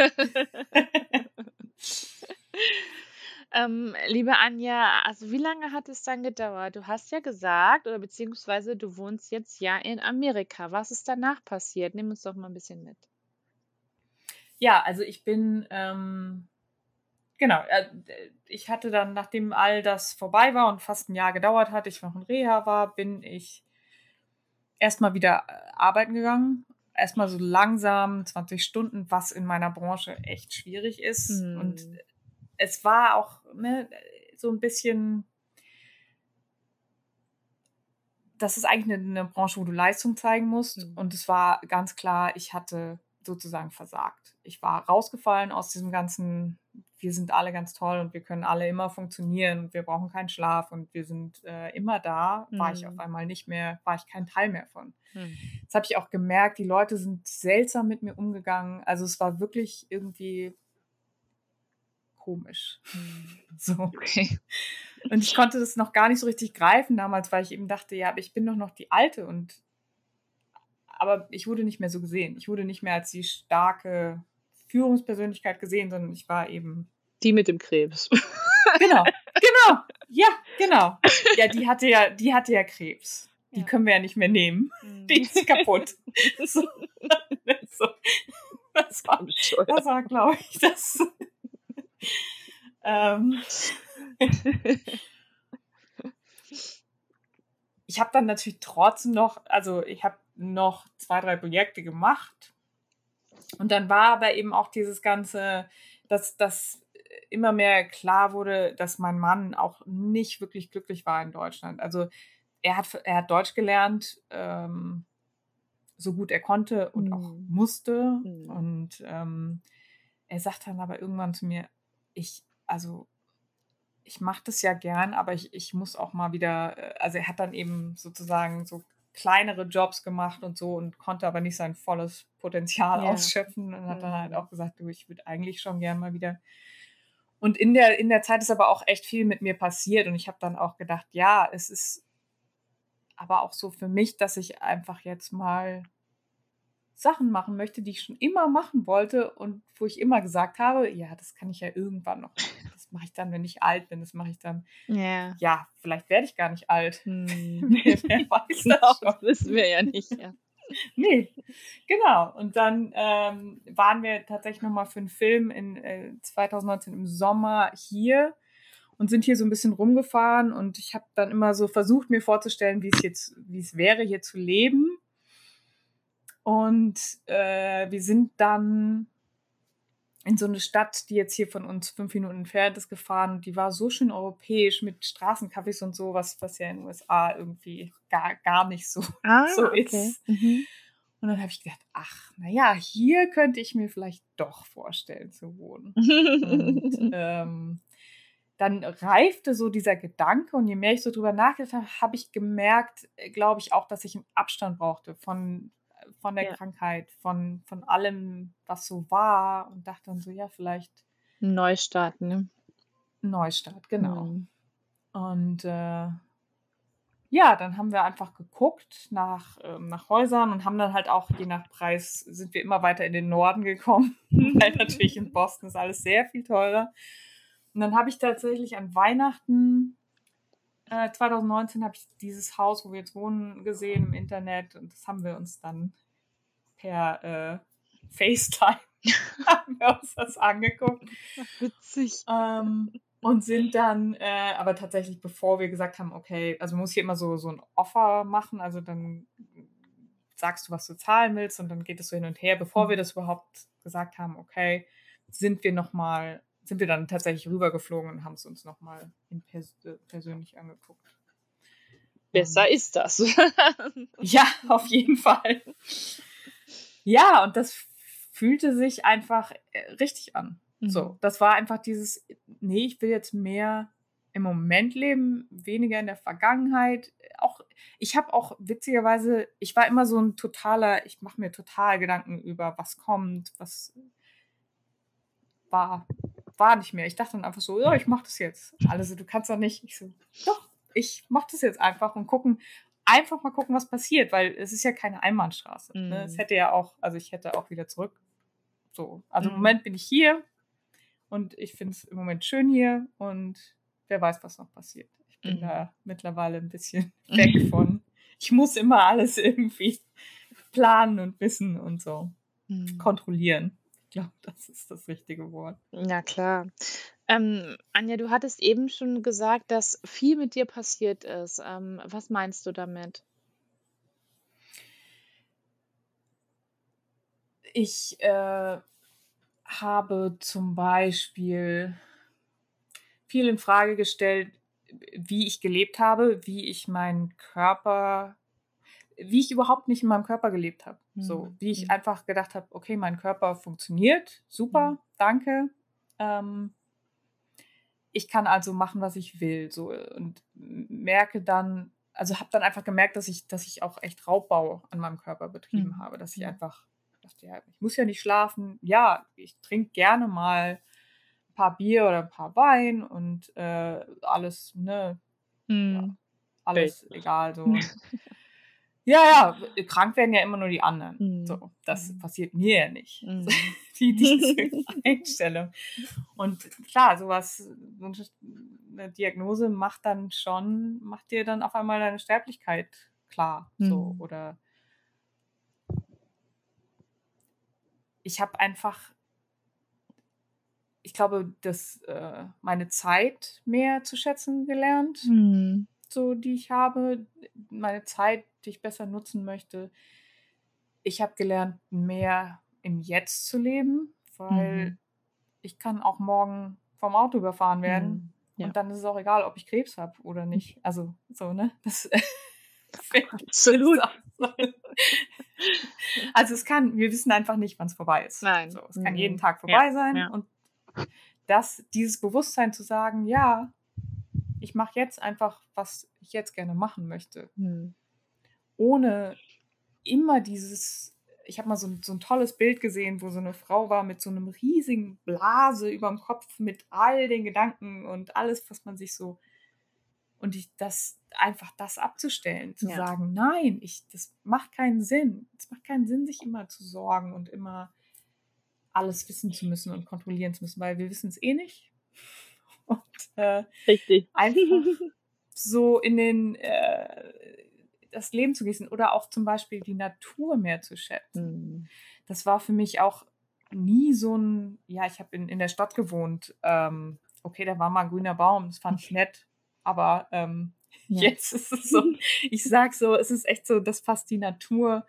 ähm, liebe Anja, also wie lange hat es dann gedauert? Du hast ja gesagt, oder beziehungsweise du wohnst jetzt ja in Amerika. Was ist danach passiert? Nimm uns doch mal ein bisschen mit. Ja, also ich bin, ähm, genau, äh, ich hatte dann, nachdem all das vorbei war und fast ein Jahr gedauert hat, ich noch in Reha war, bin ich erstmal wieder äh, arbeiten gegangen. Erstmal so langsam 20 Stunden, was in meiner Branche echt schwierig ist. Mhm. Und es war auch ne, so ein bisschen das ist eigentlich eine, eine, Branche, wo du Leistung zeigen musst. Mhm. Und es war ganz klar, ich hatte sozusagen versagt. Ich war rausgefallen aus diesem ganzen, wir sind alle ganz toll und wir können alle immer funktionieren und wir brauchen keinen Schlaf und wir sind äh, immer da, mhm. war ich auf mhm. einmal nicht mehr, war ich kein Teil mehr von. Mhm. Das habe ich auch gemerkt, die Leute sind seltsam mit mir umgegangen. Also es war wirklich irgendwie komisch. Mhm. So. Okay. Und ich konnte das noch gar nicht so richtig greifen damals, weil ich eben dachte, ja, aber ich bin doch noch die Alte und aber ich wurde nicht mehr so gesehen. Ich wurde nicht mehr als die starke Führungspersönlichkeit gesehen, sondern ich war eben die mit dem Krebs. Genau, genau, ja, genau. Ja, die hatte ja, die hatte ja Krebs. Die ja. können wir ja nicht mehr nehmen. Mhm. Die ist kaputt. So. so. Das war, das war glaube ich, das. ähm, ich habe dann natürlich trotzdem noch, also ich habe noch zwei, drei Projekte gemacht. Und dann war aber eben auch dieses ganze, dass das immer mehr klar wurde, dass mein Mann auch nicht wirklich glücklich war in Deutschland. Also er hat, er hat Deutsch gelernt, ähm, so gut er konnte und mhm. auch musste. Mhm. Und ähm, er sagt dann aber irgendwann zu mir, ich, also ich mache das ja gern, aber ich, ich muss auch mal wieder, äh, also er hat dann eben sozusagen so kleinere Jobs gemacht und so und konnte aber nicht sein volles Potenzial ja. ausschöpfen und hat dann halt mhm. auch gesagt, du, ich würde eigentlich schon gern mal wieder. Und in der, in der Zeit ist aber auch echt viel mit mir passiert und ich habe dann auch gedacht, ja, es ist aber auch so für mich, dass ich einfach jetzt mal Sachen machen möchte, die ich schon immer machen wollte und wo ich immer gesagt habe, ja, das kann ich ja irgendwann noch mache ich dann, wenn ich alt bin. Das mache ich dann. Yeah. Ja, vielleicht werde ich gar nicht alt. Hm. wer, weiß das genau, Das wissen wir ja nicht. Ja. nee, genau. Und dann ähm, waren wir tatsächlich nochmal für einen Film in äh, 2019 im Sommer hier und sind hier so ein bisschen rumgefahren und ich habe dann immer so versucht, mir vorzustellen, wie es jetzt, wie es wäre, hier zu leben und äh, wir sind dann in so eine Stadt, die jetzt hier von uns fünf Minuten entfernt ist, gefahren. Die war so schön europäisch mit Straßencafés und so, was, was ja in den USA irgendwie gar, gar nicht so, ah, so okay. ist. Mhm. Und dann habe ich gedacht, ach, naja, hier könnte ich mir vielleicht doch vorstellen zu wohnen. und ähm, dann reifte so dieser Gedanke und je mehr ich so drüber nachgedacht habe, habe ich gemerkt, äh, glaube ich auch, dass ich einen Abstand brauchte von von der ja. Krankheit, von, von allem, was so war und dachte dann so, ja, vielleicht. Neustart, ne? Neustart, genau. Mhm. Und äh, ja, dann haben wir einfach geguckt nach, ähm, nach Häusern und haben dann halt auch, je nach Preis, sind wir immer weiter in den Norden gekommen, weil natürlich in Boston ist alles sehr viel teurer. Und dann habe ich tatsächlich an Weihnachten 2019 äh, habe ich dieses Haus, wo wir jetzt wohnen, gesehen im Internet und das haben wir uns dann per äh, FaceTime haben wir uns das angeguckt. Witzig. Ähm, und sind dann, äh, aber tatsächlich, bevor wir gesagt haben, okay, also man muss hier immer so, so ein Offer machen, also dann sagst du, was du zahlen willst und dann geht es so hin und her, bevor wir mhm. das überhaupt gesagt haben, okay, sind wir nochmal sind wir dann tatsächlich rübergeflogen und haben es uns nochmal pers äh, persönlich angeguckt. Besser und, ist das. ja, auf jeden Fall. Ja, und das fühlte sich einfach äh, richtig an. Mhm. So, das war einfach dieses, nee, ich will jetzt mehr im Moment leben, weniger in der Vergangenheit. Auch ich habe auch witzigerweise, ich war immer so ein totaler, ich mache mir total Gedanken über, was kommt, was war war nicht mehr. Ich dachte dann einfach so, ja, ich mache das jetzt. Alle so, du kannst doch nicht. Ich so, doch, ich mache das jetzt einfach und gucken, einfach mal gucken, was passiert, weil es ist ja keine Einbahnstraße. Mm. Ne? Es mhm. hätte ja auch, also ich hätte auch wieder zurück. So, also mm. im mhm. Moment bin ich hier und ich finde es im Moment schön hier und wer weiß, was noch passiert. Ich bin mm. da mittlerweile ein bisschen weg von. Ich muss immer alles irgendwie planen und wissen und so kontrollieren. Glaube, das ist das richtige Wort. Na klar. Ähm, Anja, du hattest eben schon gesagt, dass viel mit dir passiert ist. Ähm, was meinst du damit? Ich äh, habe zum Beispiel viel in Frage gestellt, wie ich gelebt habe, wie ich meinen Körper, wie ich überhaupt nicht in meinem Körper gelebt habe. So, Mhm. wie ich Mhm. einfach gedacht habe, okay, mein Körper funktioniert, super, Mhm. danke. Ähm, ich kann also machen, was ich will. So und merke dann, also habe dann einfach gemerkt, dass ich, dass ich auch echt Raubbau an meinem Körper betrieben Mhm. habe, dass ich einfach dachte, ja, ich muss ja nicht schlafen. Ja, ich trinke gerne mal ein paar Bier oder ein paar Wein und äh, alles, ne, ja, Mhm. alles egal so. Ja, ja, krank werden ja immer nur die anderen. Mhm. So, das Mhm. passiert mir ja nicht. Mhm. Die, diese Einstellung. Und klar, sowas, so eine Diagnose macht dann schon, macht dir dann auf einmal deine Sterblichkeit klar. So, Mhm. oder ich habe einfach, ich glaube, dass äh, meine Zeit mehr zu schätzen gelernt Mhm. so, die ich habe, meine Zeit, die ich besser nutzen möchte. Ich habe gelernt, mehr im Jetzt zu leben, weil Mhm. ich kann auch morgen vom Auto überfahren werden Mhm. Ja. und dann ist es auch egal, ob ich Krebs habe oder nicht. Also so, ne? Das Absolut. Also es kann, wir wissen einfach nicht, wann es vorbei ist. Nein. So, es kann Mhm. jeden Tag Ja, vorbei sein ja. und das, dieses Bewusstsein zu sagen, ja, ich mache jetzt einfach, was ich jetzt gerne machen möchte Mhm. Ohne immer dieses, ich habe mal so, ein- so ein tolles Bild gesehen, wo so eine Frau war mit so einem riesigen Blase über dem Kopf mit all den Gedanken und alles, was man sich so und ich das einfach das abzustellen, zu Ja. sagen, nein, ich das macht keinen Sinn. Es macht keinen Sinn, sich immer zu sorgen und immer alles wissen zu müssen und kontrollieren zu müssen, weil wir wissen es eh nicht. Und äh, Richtig. einfach so in den äh, das Leben zu gießen oder auch zum Beispiel die Natur mehr zu schätzen. Mhm. Das war für mich auch nie so ein, ja, ich habe in, in der Stadt gewohnt, ähm, okay, da war mal ein grüner Baum, das fand ich nett, aber ähm, Ja. jetzt ist es so, ich sag so, es ist echt so, das fasst die Natur.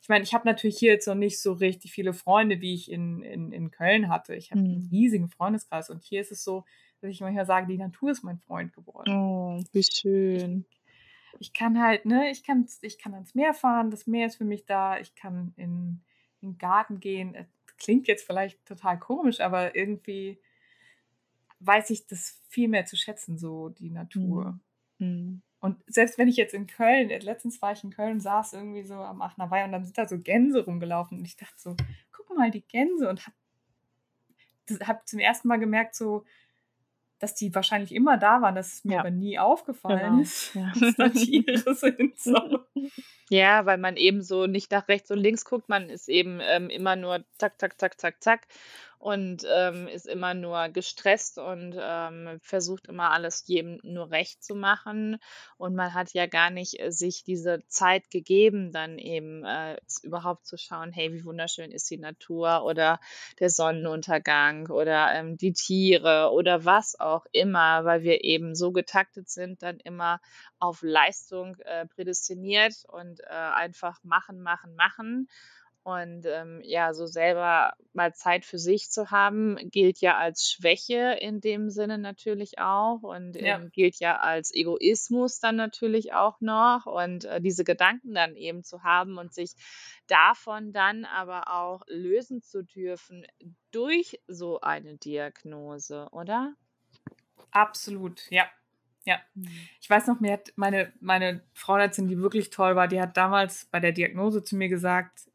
Ich meine, ich habe natürlich hier jetzt noch nicht so richtig viele Freunde, wie ich in, in, in Köln hatte. Ich habe einen Mhm. riesigen Freundeskreis und hier ist es so, dass ich manchmal sage, die Natur ist mein Freund geworden. Oh, wie schön. Ich kann halt, ne, ich kann, ich kann ans Meer fahren, das Meer ist für mich da, ich kann in, in den Garten gehen. Es Klingt jetzt vielleicht total komisch, aber irgendwie weiß ich das viel mehr zu schätzen, so die Natur. Mhm. Und selbst wenn ich jetzt in Köln, letztens war ich in Köln, saß irgendwie so am Aachener Weih und dann sind da so Gänse rumgelaufen und ich dachte so, guck mal, die Gänse und hab, das, hab zum ersten Mal gemerkt so, dass die wahrscheinlich immer da waren, dass es mir Ja. aber nie aufgefallen Genau. ist, Ja. dass da Tiere sind. So. Ja, weil man eben so nicht nach rechts und links guckt, man ist eben ähm, immer nur zack, zack, zack, zack, zack und ähm, ist immer nur gestresst und ähm, versucht immer alles jedem nur recht zu machen. Und man hat ja gar nicht äh, sich diese Zeit gegeben, dann eben äh, überhaupt zu schauen, hey, wie wunderschön ist die Natur oder der Sonnenuntergang oder ähm, die Tiere oder was auch immer, weil wir eben so getaktet sind, dann immer auf Leistung äh, prädestiniert und äh, einfach machen, machen, machen. Und ähm, ja, so selber mal Zeit für sich zu haben, gilt ja als Schwäche in dem Sinne natürlich auch und Ja. ähm, gilt ja als Egoismus dann natürlich auch noch. Und äh, diese Gedanken dann eben zu haben und sich davon dann aber auch lösen zu dürfen durch so eine Diagnose, oder? Absolut, ja. Ja. Ich weiß noch, mir hat meine, meine Frauenärztin, die wirklich toll war, die hat damals bei der Diagnose zu mir gesagt,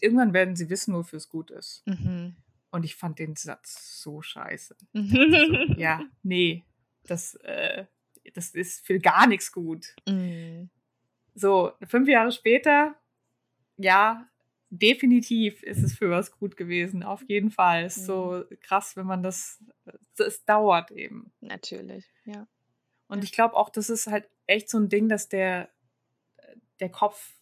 irgendwann werden sie wissen, wofür es gut ist. Mhm. Und ich fand den Satz so scheiße. Mhm. Ja, nee, das, äh, das ist für gar nichts gut. Mhm. So, fünf Jahre später, ja, definitiv ist es für was gut gewesen. Auf jeden Fall. Ist so krass, wenn man das, es dauert eben. Natürlich, ja. Und ich glaube auch, das ist halt echt so ein Ding, dass der, der Kopf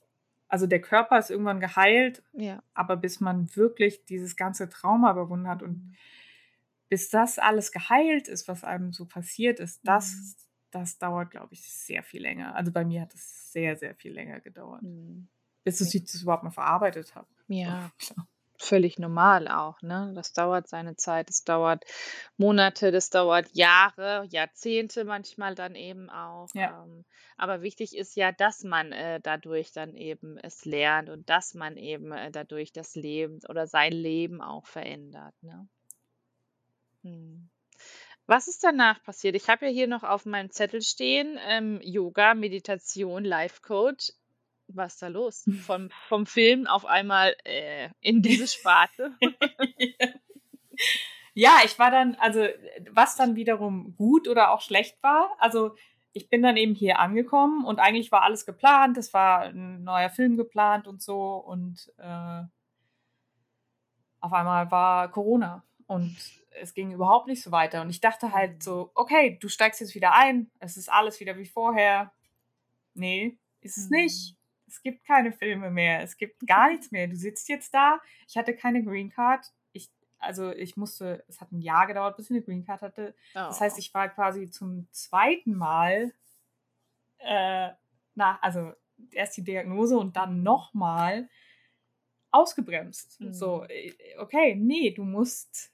also der Körper ist irgendwann geheilt, Ja. aber bis man wirklich dieses ganze Trauma überwunden hat und bis das alles geheilt ist, was einem so passiert ist, das, Mhm. das dauert, glaube ich, sehr viel länger. Also bei mir hat es sehr, sehr viel länger gedauert, Mhm. bis ich das überhaupt mal verarbeitet habe. Ja, Klar. Völlig normal auch, ne? Das dauert seine Zeit, das dauert Monate, das dauert Jahre, Jahrzehnte manchmal dann eben auch. Ja. Ähm, aber wichtig ist ja, dass man äh, dadurch dann eben es lernt und dass man eben äh, dadurch das Leben oder sein Leben auch verändert, ne? Mhm. Was ist danach passiert? Ich habe ja hier noch auf meinem Zettel stehen, ähm, Yoga, Meditation, Life Coach. Was ist da los? Vom, vom Film auf einmal äh, in diese Sparte. ja, ich war dann, also was dann wiederum gut oder auch schlecht war, also ich bin dann eben hier angekommen und eigentlich war alles geplant, es war ein neuer Film geplant und so und äh, auf einmal war Corona und es ging überhaupt nicht so weiter und ich dachte halt so, okay, du steigst jetzt wieder ein, es ist alles wieder wie vorher. Nee, ist es Mhm. nicht. Es gibt keine Filme mehr, es gibt gar nichts mehr. Du sitzt jetzt da, ich hatte keine Green Card. Ich, also ich musste, es hat ein Jahr gedauert, bis ich eine Green Card hatte. Das heißt, Oh. ich war quasi zum zweiten Mal äh, nach, also erst die Diagnose und dann nochmal ausgebremst. Mhm. So, äh, okay, nee, du musst,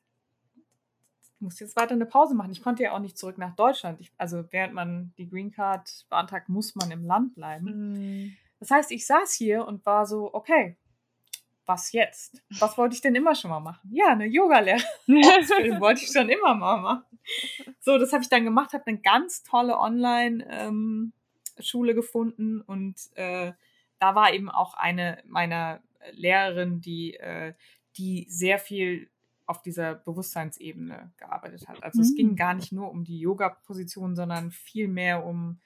du musst jetzt weiter eine Pause machen. Ich konnte ja auch nicht zurück nach Deutschland. Ich, also während man die Green Card beantragt, muss man im Land bleiben. Mhm. Das heißt, ich saß hier und war so, okay, was jetzt? Was wollte ich denn immer schon mal machen? Ja, eine Yoga-Lehrausbildung wollte ich schon immer mal machen. So, das habe ich dann gemacht, habe eine ganz tolle Online-Schule gefunden und äh, da war eben auch eine meiner Lehrerinnen, die, äh, die sehr viel auf dieser Bewusstseinsebene gearbeitet hat. Also es Mhm. ging gar nicht nur um die Yoga-Position, sondern viel mehr um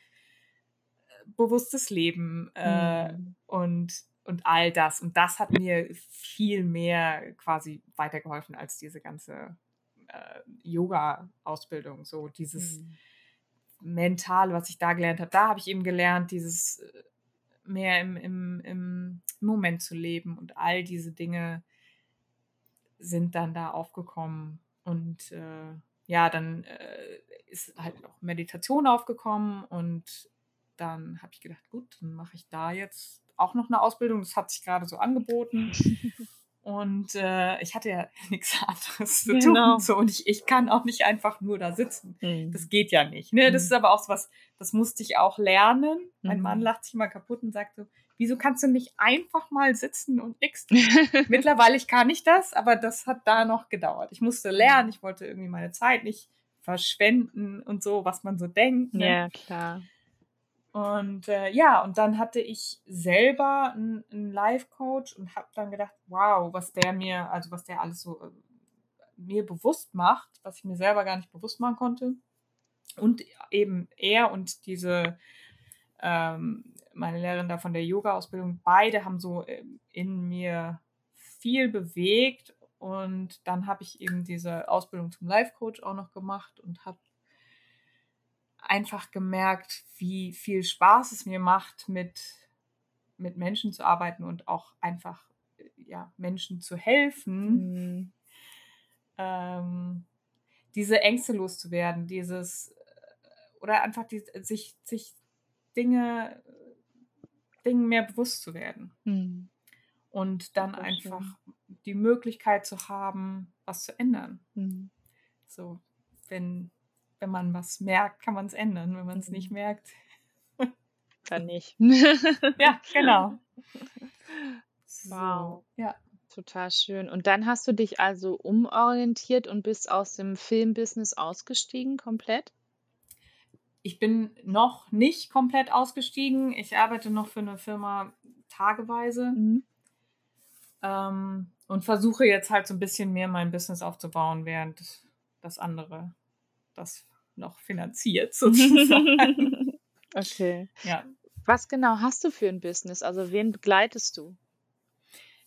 bewusstes Leben äh, Mhm. und, und all das. Und das hat mir viel mehr quasi weitergeholfen als diese ganze äh, Yoga-Ausbildung. So dieses Mhm. Mentale, was ich da gelernt habe. Da habe ich eben gelernt, dieses äh, mehr im, im, im Moment zu leben und all diese Dinge sind dann da aufgekommen. Und äh, ja, dann äh, ist halt auch Meditation aufgekommen und dann habe ich gedacht, gut, dann mache ich da jetzt auch noch eine Ausbildung. Das hat sich gerade so angeboten. Und äh, ich hatte ja nichts anderes zu Genau. tun. So, und ich, ich kann auch nicht einfach nur da sitzen. Mhm. Das geht ja nicht. Ne? Das Mhm. ist aber auch so was, das musste ich auch lernen. Mein Mhm. Mann lacht sich mal kaputt und sagt so, wieso kannst du nicht einfach mal sitzen und nix? Mittlerweile ich kann ich das, aber das hat da noch gedauert. Ich musste lernen, ich wollte irgendwie meine Zeit nicht verschwenden und so, was man so denkt. Ne? ja, klar. Und äh, ja, und dann hatte ich selber einen, einen Life-Coach und habe dann gedacht, wow, was der mir, also was der alles so äh, mir bewusst macht, was ich mir selber gar nicht bewusst machen konnte. Und eben er und diese, ähm, meine Lehrerin da von der Yoga-Ausbildung, beide haben so ähm, in mir viel bewegt. Und dann habe ich eben diese Ausbildung zum Life-Coach auch noch gemacht und habe einfach gemerkt, wie viel Spaß es mir macht, mit, mit Menschen zu arbeiten und auch einfach äh, ja, Menschen zu helfen, Mhm. ähm, diese Ängste loszuwerden, dieses äh, oder einfach die, sich, sich Dinge, Dingen mehr bewusst zu werden Mhm. und dann einfach schön. die Möglichkeit zu haben, was zu ändern. Mhm. So, wenn, wenn man was merkt, kann man es ändern. Wenn man es Mhm. nicht merkt, Dann nicht. ja, genau. Wow. Ja. Total schön. Und dann hast du dich also umorientiert und bist aus dem Filmbusiness ausgestiegen komplett? Ich bin noch nicht komplett ausgestiegen. Ich arbeite noch für eine Firma tageweise Mhm. ähm, und versuche jetzt halt so ein bisschen mehr mein Business aufzubauen, während das andere das noch finanziert sozusagen. Okay. ja. Was genau hast du für ein Business? Also wen begleitest du?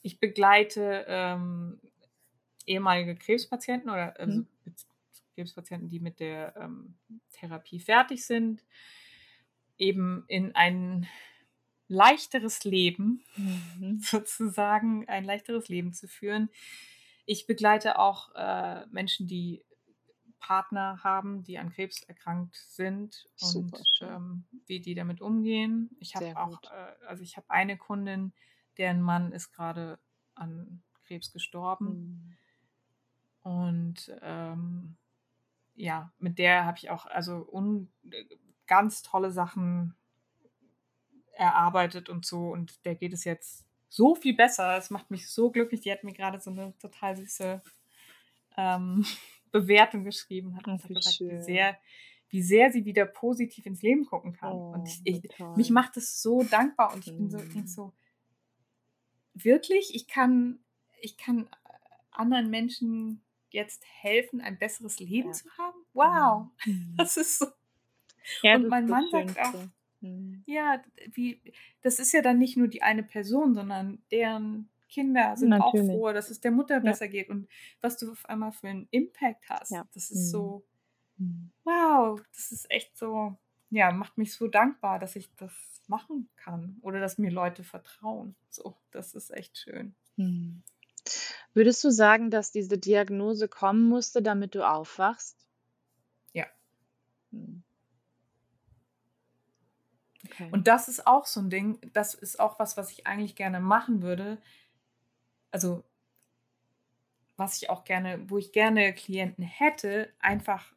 Ich begleite ähm, ehemalige Krebspatienten oder also Mhm. Krebspatienten, die mit der ähm, Therapie fertig sind, eben in ein leichteres Leben, Mhm. sozusagen ein leichteres Leben zu führen. Ich begleite auch äh, Menschen, die Partner haben, die an Krebs erkrankt sind und Super ähm, wie die damit umgehen. Ich habe auch, äh, also ich habe eine Kundin, deren Mann ist gerade an Krebs gestorben Mhm. und ähm, ja, mit der habe ich auch also un, ganz tolle Sachen erarbeitet und so und der geht es jetzt so viel besser. Es macht mich so glücklich. Die hat mir gerade so eine total süße ähm, Bewertung geschrieben, hat einfach wie gesagt, wie sehr, wie sehr sie wieder positiv ins Leben gucken kann. Oh, und ich, ich, mich macht es so dankbar und ich bin so, ich denk so, wirklich, ich kann, ich kann äh, anderen Menschen jetzt helfen, ein besseres Leben Ja. zu haben. Wow, Mhm. das ist so. Ja, und das mein Mann das sagt auch. Mhm. ja, wie, das ist ja dann nicht nur die eine Person, sondern deren Kinder sind auch Natürlich. froh, dass es der Mutter Ja. besser geht und was du auf einmal für einen Impact hast. Ja. Das ist Mhm. so, Mhm. wow, das ist echt so, ja, macht mich so dankbar, dass ich das machen kann oder dass mir Leute vertrauen. So, das ist echt schön. Mhm. Würdest du sagen, dass diese Diagnose kommen musste, damit du aufwachst? Ja. Mhm. Okay. Und das ist auch so ein Ding, das ist auch was, was ich eigentlich gerne machen würde. Also, was ich auch gerne, wo ich gerne Klienten hätte, einfach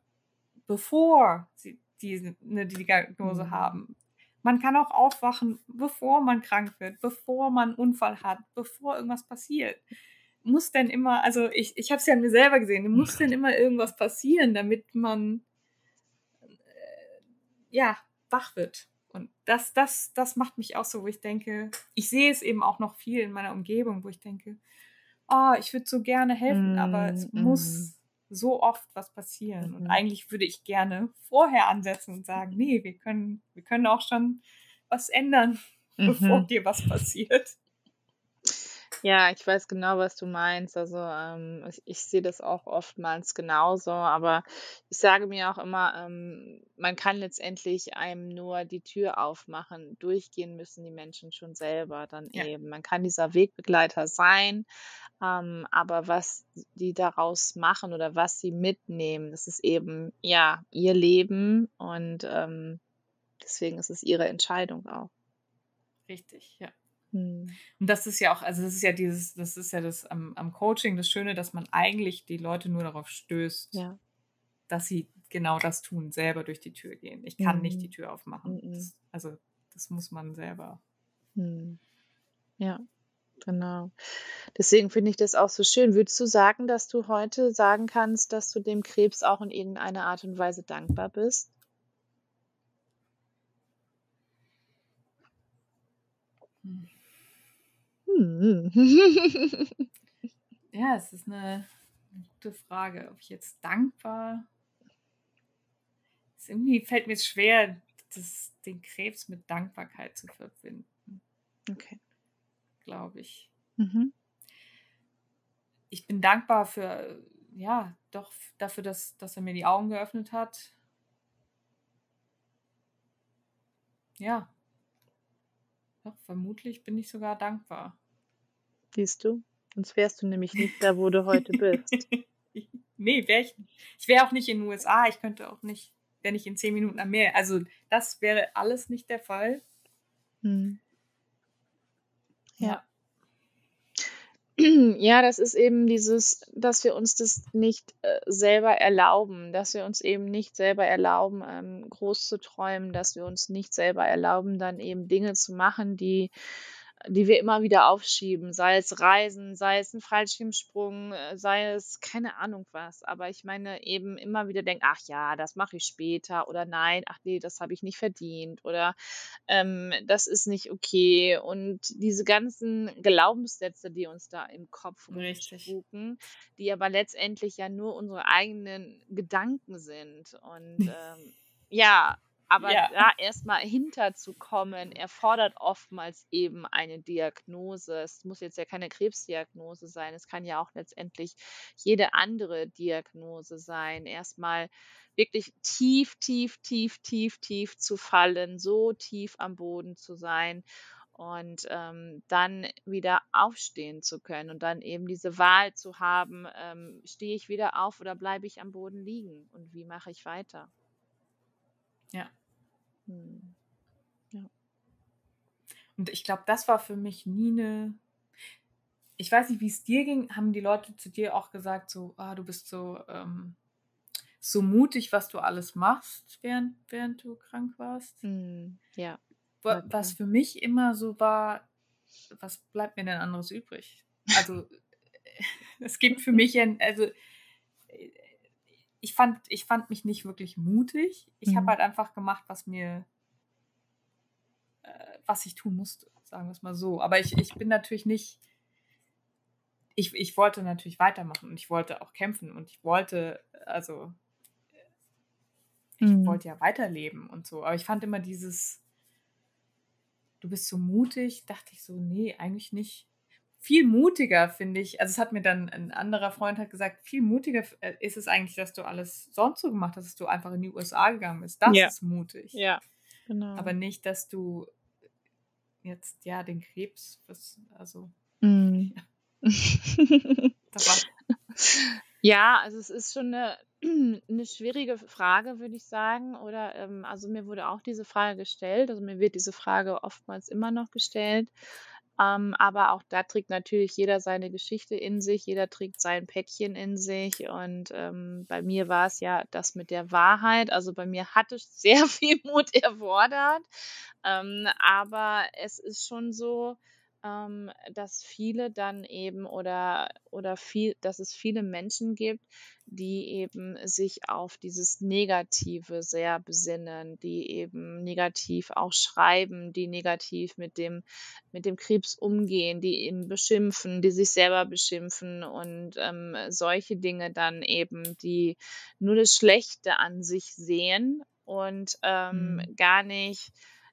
bevor sie diese eine Diagnose Mhm. haben. Man kann auch aufwachen, bevor man krank wird, bevor man einen Unfall hat, bevor irgendwas passiert. Muss denn immer, also ich, ich habe es ja an mir selber gesehen, muss denn immer irgendwas passieren, damit man äh, ja wach wird. Und das, das, das macht mich auch so, wo ich denke, ich sehe es eben auch noch viel in meiner Umgebung, wo ich denke, oh, ich würde so gerne helfen, aber es Mhm. muss so oft was passieren. Und Mhm. eigentlich würde ich gerne vorher ansetzen und sagen, nee, wir können, wir können auch schon was ändern, bevor Mhm. dir was passiert. Ja, ich weiß genau, was du meinst. Also, ähm, ich ich sehe das auch oftmals genauso, aber ich sage mir auch immer, ähm, man kann letztendlich einem nur die Tür aufmachen. Durchgehen müssen die Menschen schon selber dann Ja. eben. Man kann dieser Wegbegleiter sein, ähm, aber was die daraus machen oder was sie mitnehmen, das ist eben, ja, ihr Leben und, ähm, deswegen ist es ihre Entscheidung auch. Richtig, ja. Mhm. Und das ist ja auch, also das ist ja dieses, das ist ja das am, am Coaching das Schöne, dass man eigentlich die Leute nur darauf stößt, Ja. dass sie genau das tun, selber durch die Tür gehen. Ich kann nicht die Mhm. Tür aufmachen. Mhm. Das, also das muss man selber. Mhm. Ja, genau. Deswegen finde ich das auch so schön. Würdest du sagen, dass du heute sagen kannst, dass du dem Krebs auch in irgendeiner Art und Weise dankbar bist? Hm. Hm. Ja, es ist eine, eine gute Frage, ob ich jetzt dankbar. Es irgendwie fällt mir schwer, das, den Krebs mit Dankbarkeit zu verbinden, Okay. glaube ich. Mhm. Ich bin dankbar für, ja, doch dafür, dass, dass er mir die Augen geöffnet hat. Ja. Doch, vermutlich bin ich sogar dankbar. Siehst du? Sonst wärst du nämlich nicht da, wo du heute bist. nee, wäre ich nicht. Ich wäre auch nicht in den USA. Ich könnte auch nicht, wäre nicht in zehn Minuten am Meer. Also das wäre alles nicht der Fall. Hm. Ja. Ja, das ist eben dieses, dass wir uns das nicht äh, selber erlauben, dass wir uns eben nicht selber erlauben, ähm, groß zu träumen, dass wir uns nicht selber erlauben, dann eben Dinge zu machen, die, die wir immer wieder aufschieben, sei es Reisen, sei es ein Fallschirmsprung, äh, sei es keine Ahnung was. Aber ich meine eben immer wieder denken, ach ja, das mache ich später oder nein, ach nee, das habe ich nicht verdient oder ähm, das ist nicht okay. Und diese ganzen Glaubenssätze, die uns da im Kopf rumspuken, die aber letztendlich ja nur unsere eigenen Gedanken sind. Und ähm, ja, aber Ja. da erstmal hinterzukommen, erfordert oftmals eben eine Diagnose. Es muss jetzt ja keine Krebsdiagnose sein, es kann ja auch letztendlich jede andere Diagnose sein. Erstmal wirklich tief, tief, tief, tief, tief zu fallen, so tief am Boden zu sein und ähm, dann wieder aufstehen zu können und dann eben diese Wahl zu haben, ähm, stehe ich wieder auf oder bleibe ich am Boden liegen und wie mache ich weiter? Ja. Hm. Und ich glaube, das war für mich nie eine. Ich weiß nicht, wie es dir ging. Haben die Leute zu dir auch gesagt, so, ah, du bist so, ähm, so mutig, was du alles machst, während, während du krank warst? Hm. Ja. Wa- Okay. Was für mich immer so war, was bleibt mir denn anderes übrig? Also, es gibt für mich ja, also, ich fand, ich fand mich nicht wirklich mutig. Ich Mhm. habe halt einfach gemacht, was mir, äh, was ich tun musste, sagen wir es mal so. Aber ich, ich bin natürlich nicht, ich, ich wollte natürlich weitermachen und ich wollte auch kämpfen und ich wollte, also, ich Mhm. wollte ja weiterleben und so. Aber ich fand immer dieses, du bist so mutig, dachte ich so, nee, eigentlich nicht. Viel mutiger finde ich, also es hat mir dann ein anderer Freund hat gesagt, viel mutiger äh, ist es eigentlich, dass du alles sonst so gemacht hast, dass du einfach in die USA gegangen bist. Das Ja. ist mutig. Ja, genau. Aber nicht, dass du jetzt ja den Krebs, also war, Ja, also es ist schon eine, eine schwierige Frage, würde ich sagen. Oder ähm, also mir wurde auch diese Frage gestellt. Also mir wird diese Frage oftmals immer noch gestellt. Ähm, aber auch da trägt natürlich jeder seine Geschichte in sich, jeder trägt sein Päckchen in sich. Und ähm, bei mir war es ja das mit der Wahrheit. Also bei mir hatte es sehr viel Mut erfordert. Ähm, aber es ist schon so, ähm, dass viele dann eben oder oder viel, dass es viele Menschen gibt, die eben sich auf dieses Negative sehr besinnen, die eben negativ auch schreiben, die negativ mit dem mit dem Krebs umgehen, die eben beschimpfen, die sich selber beschimpfen und ähm, solche Dinge dann eben, die nur das Schlechte an sich sehen und ähm, Mhm. gar nicht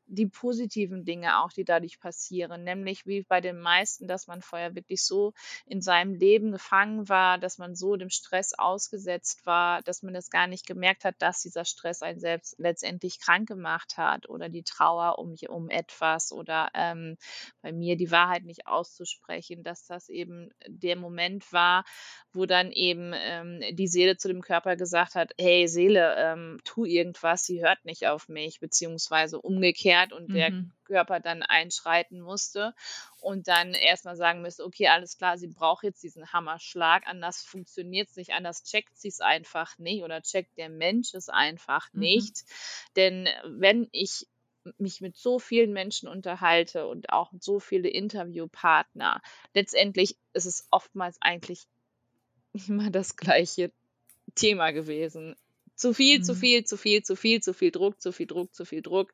die positiven Dinge auch, die dadurch passieren, nämlich wie bei den meisten, dass man vorher wirklich so in seinem Leben gefangen war, dass man so dem Stress ausgesetzt war, dass man das gar nicht gemerkt hat, dass dieser Stress einen selbst letztendlich krank gemacht hat oder die Trauer um, um etwas oder ähm, bei mir die Wahrheit nicht auszusprechen, dass das eben der Moment war, wo dann eben ähm, die Seele zu dem Körper gesagt hat, hey Seele, ähm, tu irgendwas, sie hört nicht auf mich, beziehungsweise umgekehrt und der Mhm. Körper dann einschreiten musste und dann erstmal sagen müsste, okay, alles klar, sie braucht jetzt diesen Hammerschlag, anders funktioniert es nicht, anders checkt sie es einfach nicht oder checkt der Mensch es einfach Mhm. nicht. Denn wenn ich mich mit so vielen Menschen unterhalte und auch so viele Interviewpartner, letztendlich ist es oftmals eigentlich immer das gleiche Thema gewesen. Zu viel, zu Mhm. viel, zu viel, zu viel, zu viel Druck, zu viel Druck, zu viel Druck.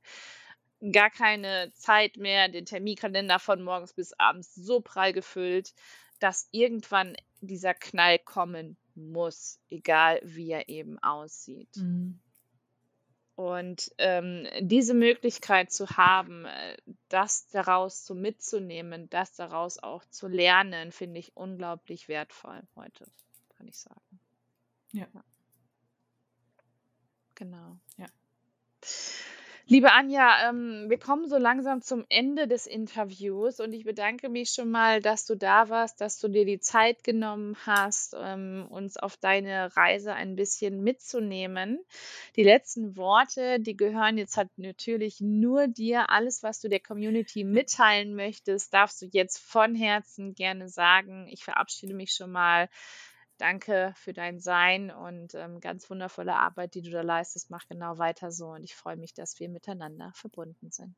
Gar keine Zeit mehr, den Terminkalender von morgens bis abends so prall gefüllt, dass irgendwann dieser Knall kommen muss, egal wie er eben aussieht. Mhm. Und ähm, diese Möglichkeit zu haben, äh, das daraus so mitzunehmen, das daraus auch zu lernen, finde ich unglaublich wertvoll heute, kann ich sagen. Ja. Genau. Ja. Liebe Anja, ähm, wir kommen so langsam zum Ende des Interviews und ich bedanke mich schon mal, dass du da warst, dass du dir die Zeit genommen hast, ähm, uns auf deine Reise ein bisschen mitzunehmen. Die letzten Worte, die gehören jetzt halt natürlich nur dir. Alles, was du der Community mitteilen möchtest, darfst du jetzt von Herzen gerne sagen. Ich verabschiede mich schon mal. Danke für dein Sein und ähm, ganz wundervolle Arbeit, die du da leistest. Mach genau weiter so und ich freue mich, dass wir miteinander verbunden sind.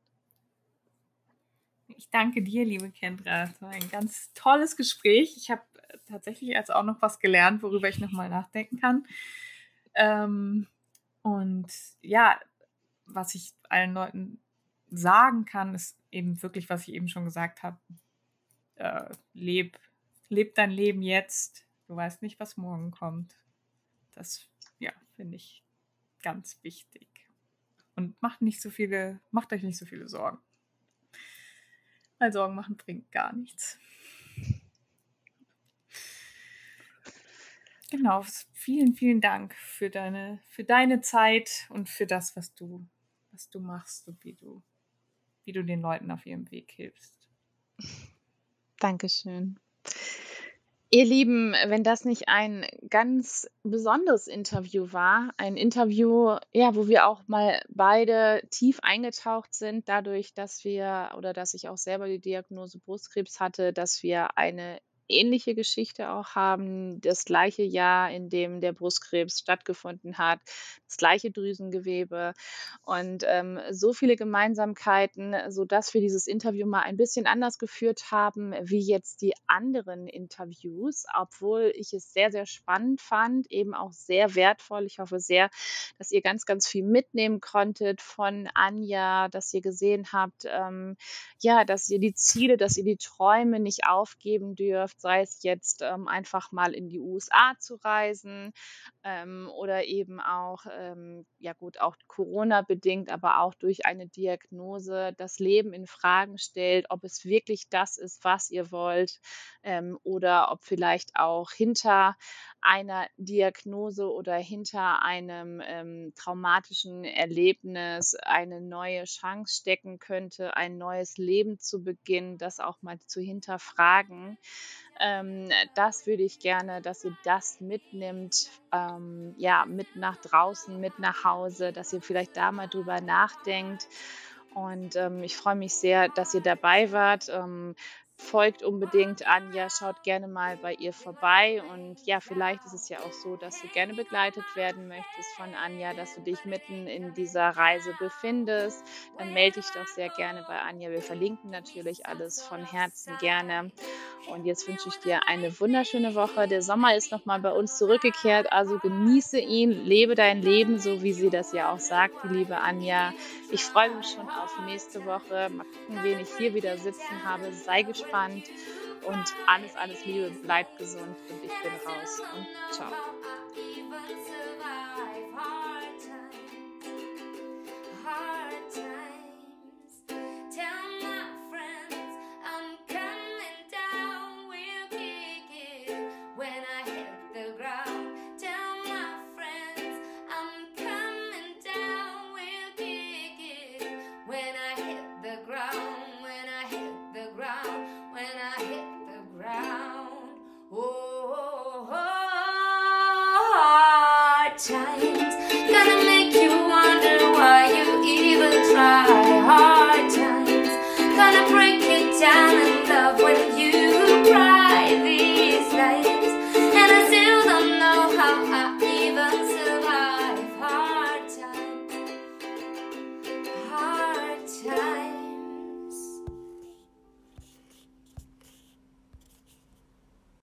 Ich danke dir, liebe Kendra. Es war ein ganz tolles Gespräch. Ich habe tatsächlich jetzt auch noch was gelernt, worüber ich nochmal nachdenken kann. Ähm, und ja, was ich allen Leuten sagen kann, ist eben wirklich, was ich eben schon gesagt habe. Äh, leb, leb dein Leben jetzt. Du weißt nicht, was morgen kommt. Das, ja, finde ich ganz wichtig. Und macht nicht so viele, macht euch nicht so viele Sorgen. Weil Sorgen machen bringt gar nichts. Genau, vielen, vielen Dank für deine, für deine Zeit und für das, was du, was du machst und wie du, wie du den Leuten auf ihrem Weg hilfst. Dankeschön. Ihr Lieben, wenn das nicht ein ganz besonderes Interview war, ein Interview, ja, wo wir auch mal beide tief eingetaucht sind, dadurch, dass wir oder dass ich auch selber die Diagnose Brustkrebs hatte, dass wir eine ähnliche Geschichte auch haben. Das gleiche Jahr, in dem der Brustkrebs stattgefunden hat, das gleiche Drüsengewebe und ähm, so viele Gemeinsamkeiten, sodass wir dieses Interview mal ein bisschen anders geführt haben, wie jetzt die anderen Interviews, obwohl ich es sehr, sehr spannend fand, eben auch sehr wertvoll. Ich hoffe sehr, dass ihr ganz, ganz viel mitnehmen konntet von Anja, dass ihr gesehen habt, ähm, ja, dass ihr die Ziele, dass ihr die Träume nicht aufgeben dürft, sei es jetzt ähm, einfach mal in die USA zu reisen ähm, oder eben auch, ähm, ja gut, auch Corona bedingt, aber auch durch eine Diagnose das Leben in Fragen stellt, ob es wirklich das ist, was ihr wollt ähm, oder ob vielleicht auch hinter einer Diagnose oder hinter einem ähm, traumatischen Erlebnis eine neue Chance stecken könnte, ein neues Leben zu beginnen, das auch mal zu hinterfragen. Ähm, das würde ich gerne, dass ihr das mitnimmt, ähm, ja, mit nach draußen, mit nach Hause, dass ihr vielleicht da mal drüber nachdenkt. Und ähm, ich freue mich sehr, dass ihr dabei wart. Ähm, folgt unbedingt Anja, schaut gerne mal bei ihr vorbei und ja, vielleicht ist es ja auch so, dass du gerne begleitet werden möchtest von Anja, dass du dich mitten in dieser Reise befindest, dann melde dich doch sehr gerne bei Anja. Wir verlinken natürlich alles von Herzen gerne. Und jetzt wünsche ich dir eine wunderschöne Woche. Der Sommer ist nochmal bei uns zurückgekehrt, also genieße ihn, lebe dein Leben, so wie sie das ja auch sagt, liebe Anja. Ich freue mich schon auf nächste Woche. Mal gucken, wen ich hier wieder sitzen habe. Sei gespannt gespannt und alles, alles Liebe, bleibt gesund und ich bin raus und ciao.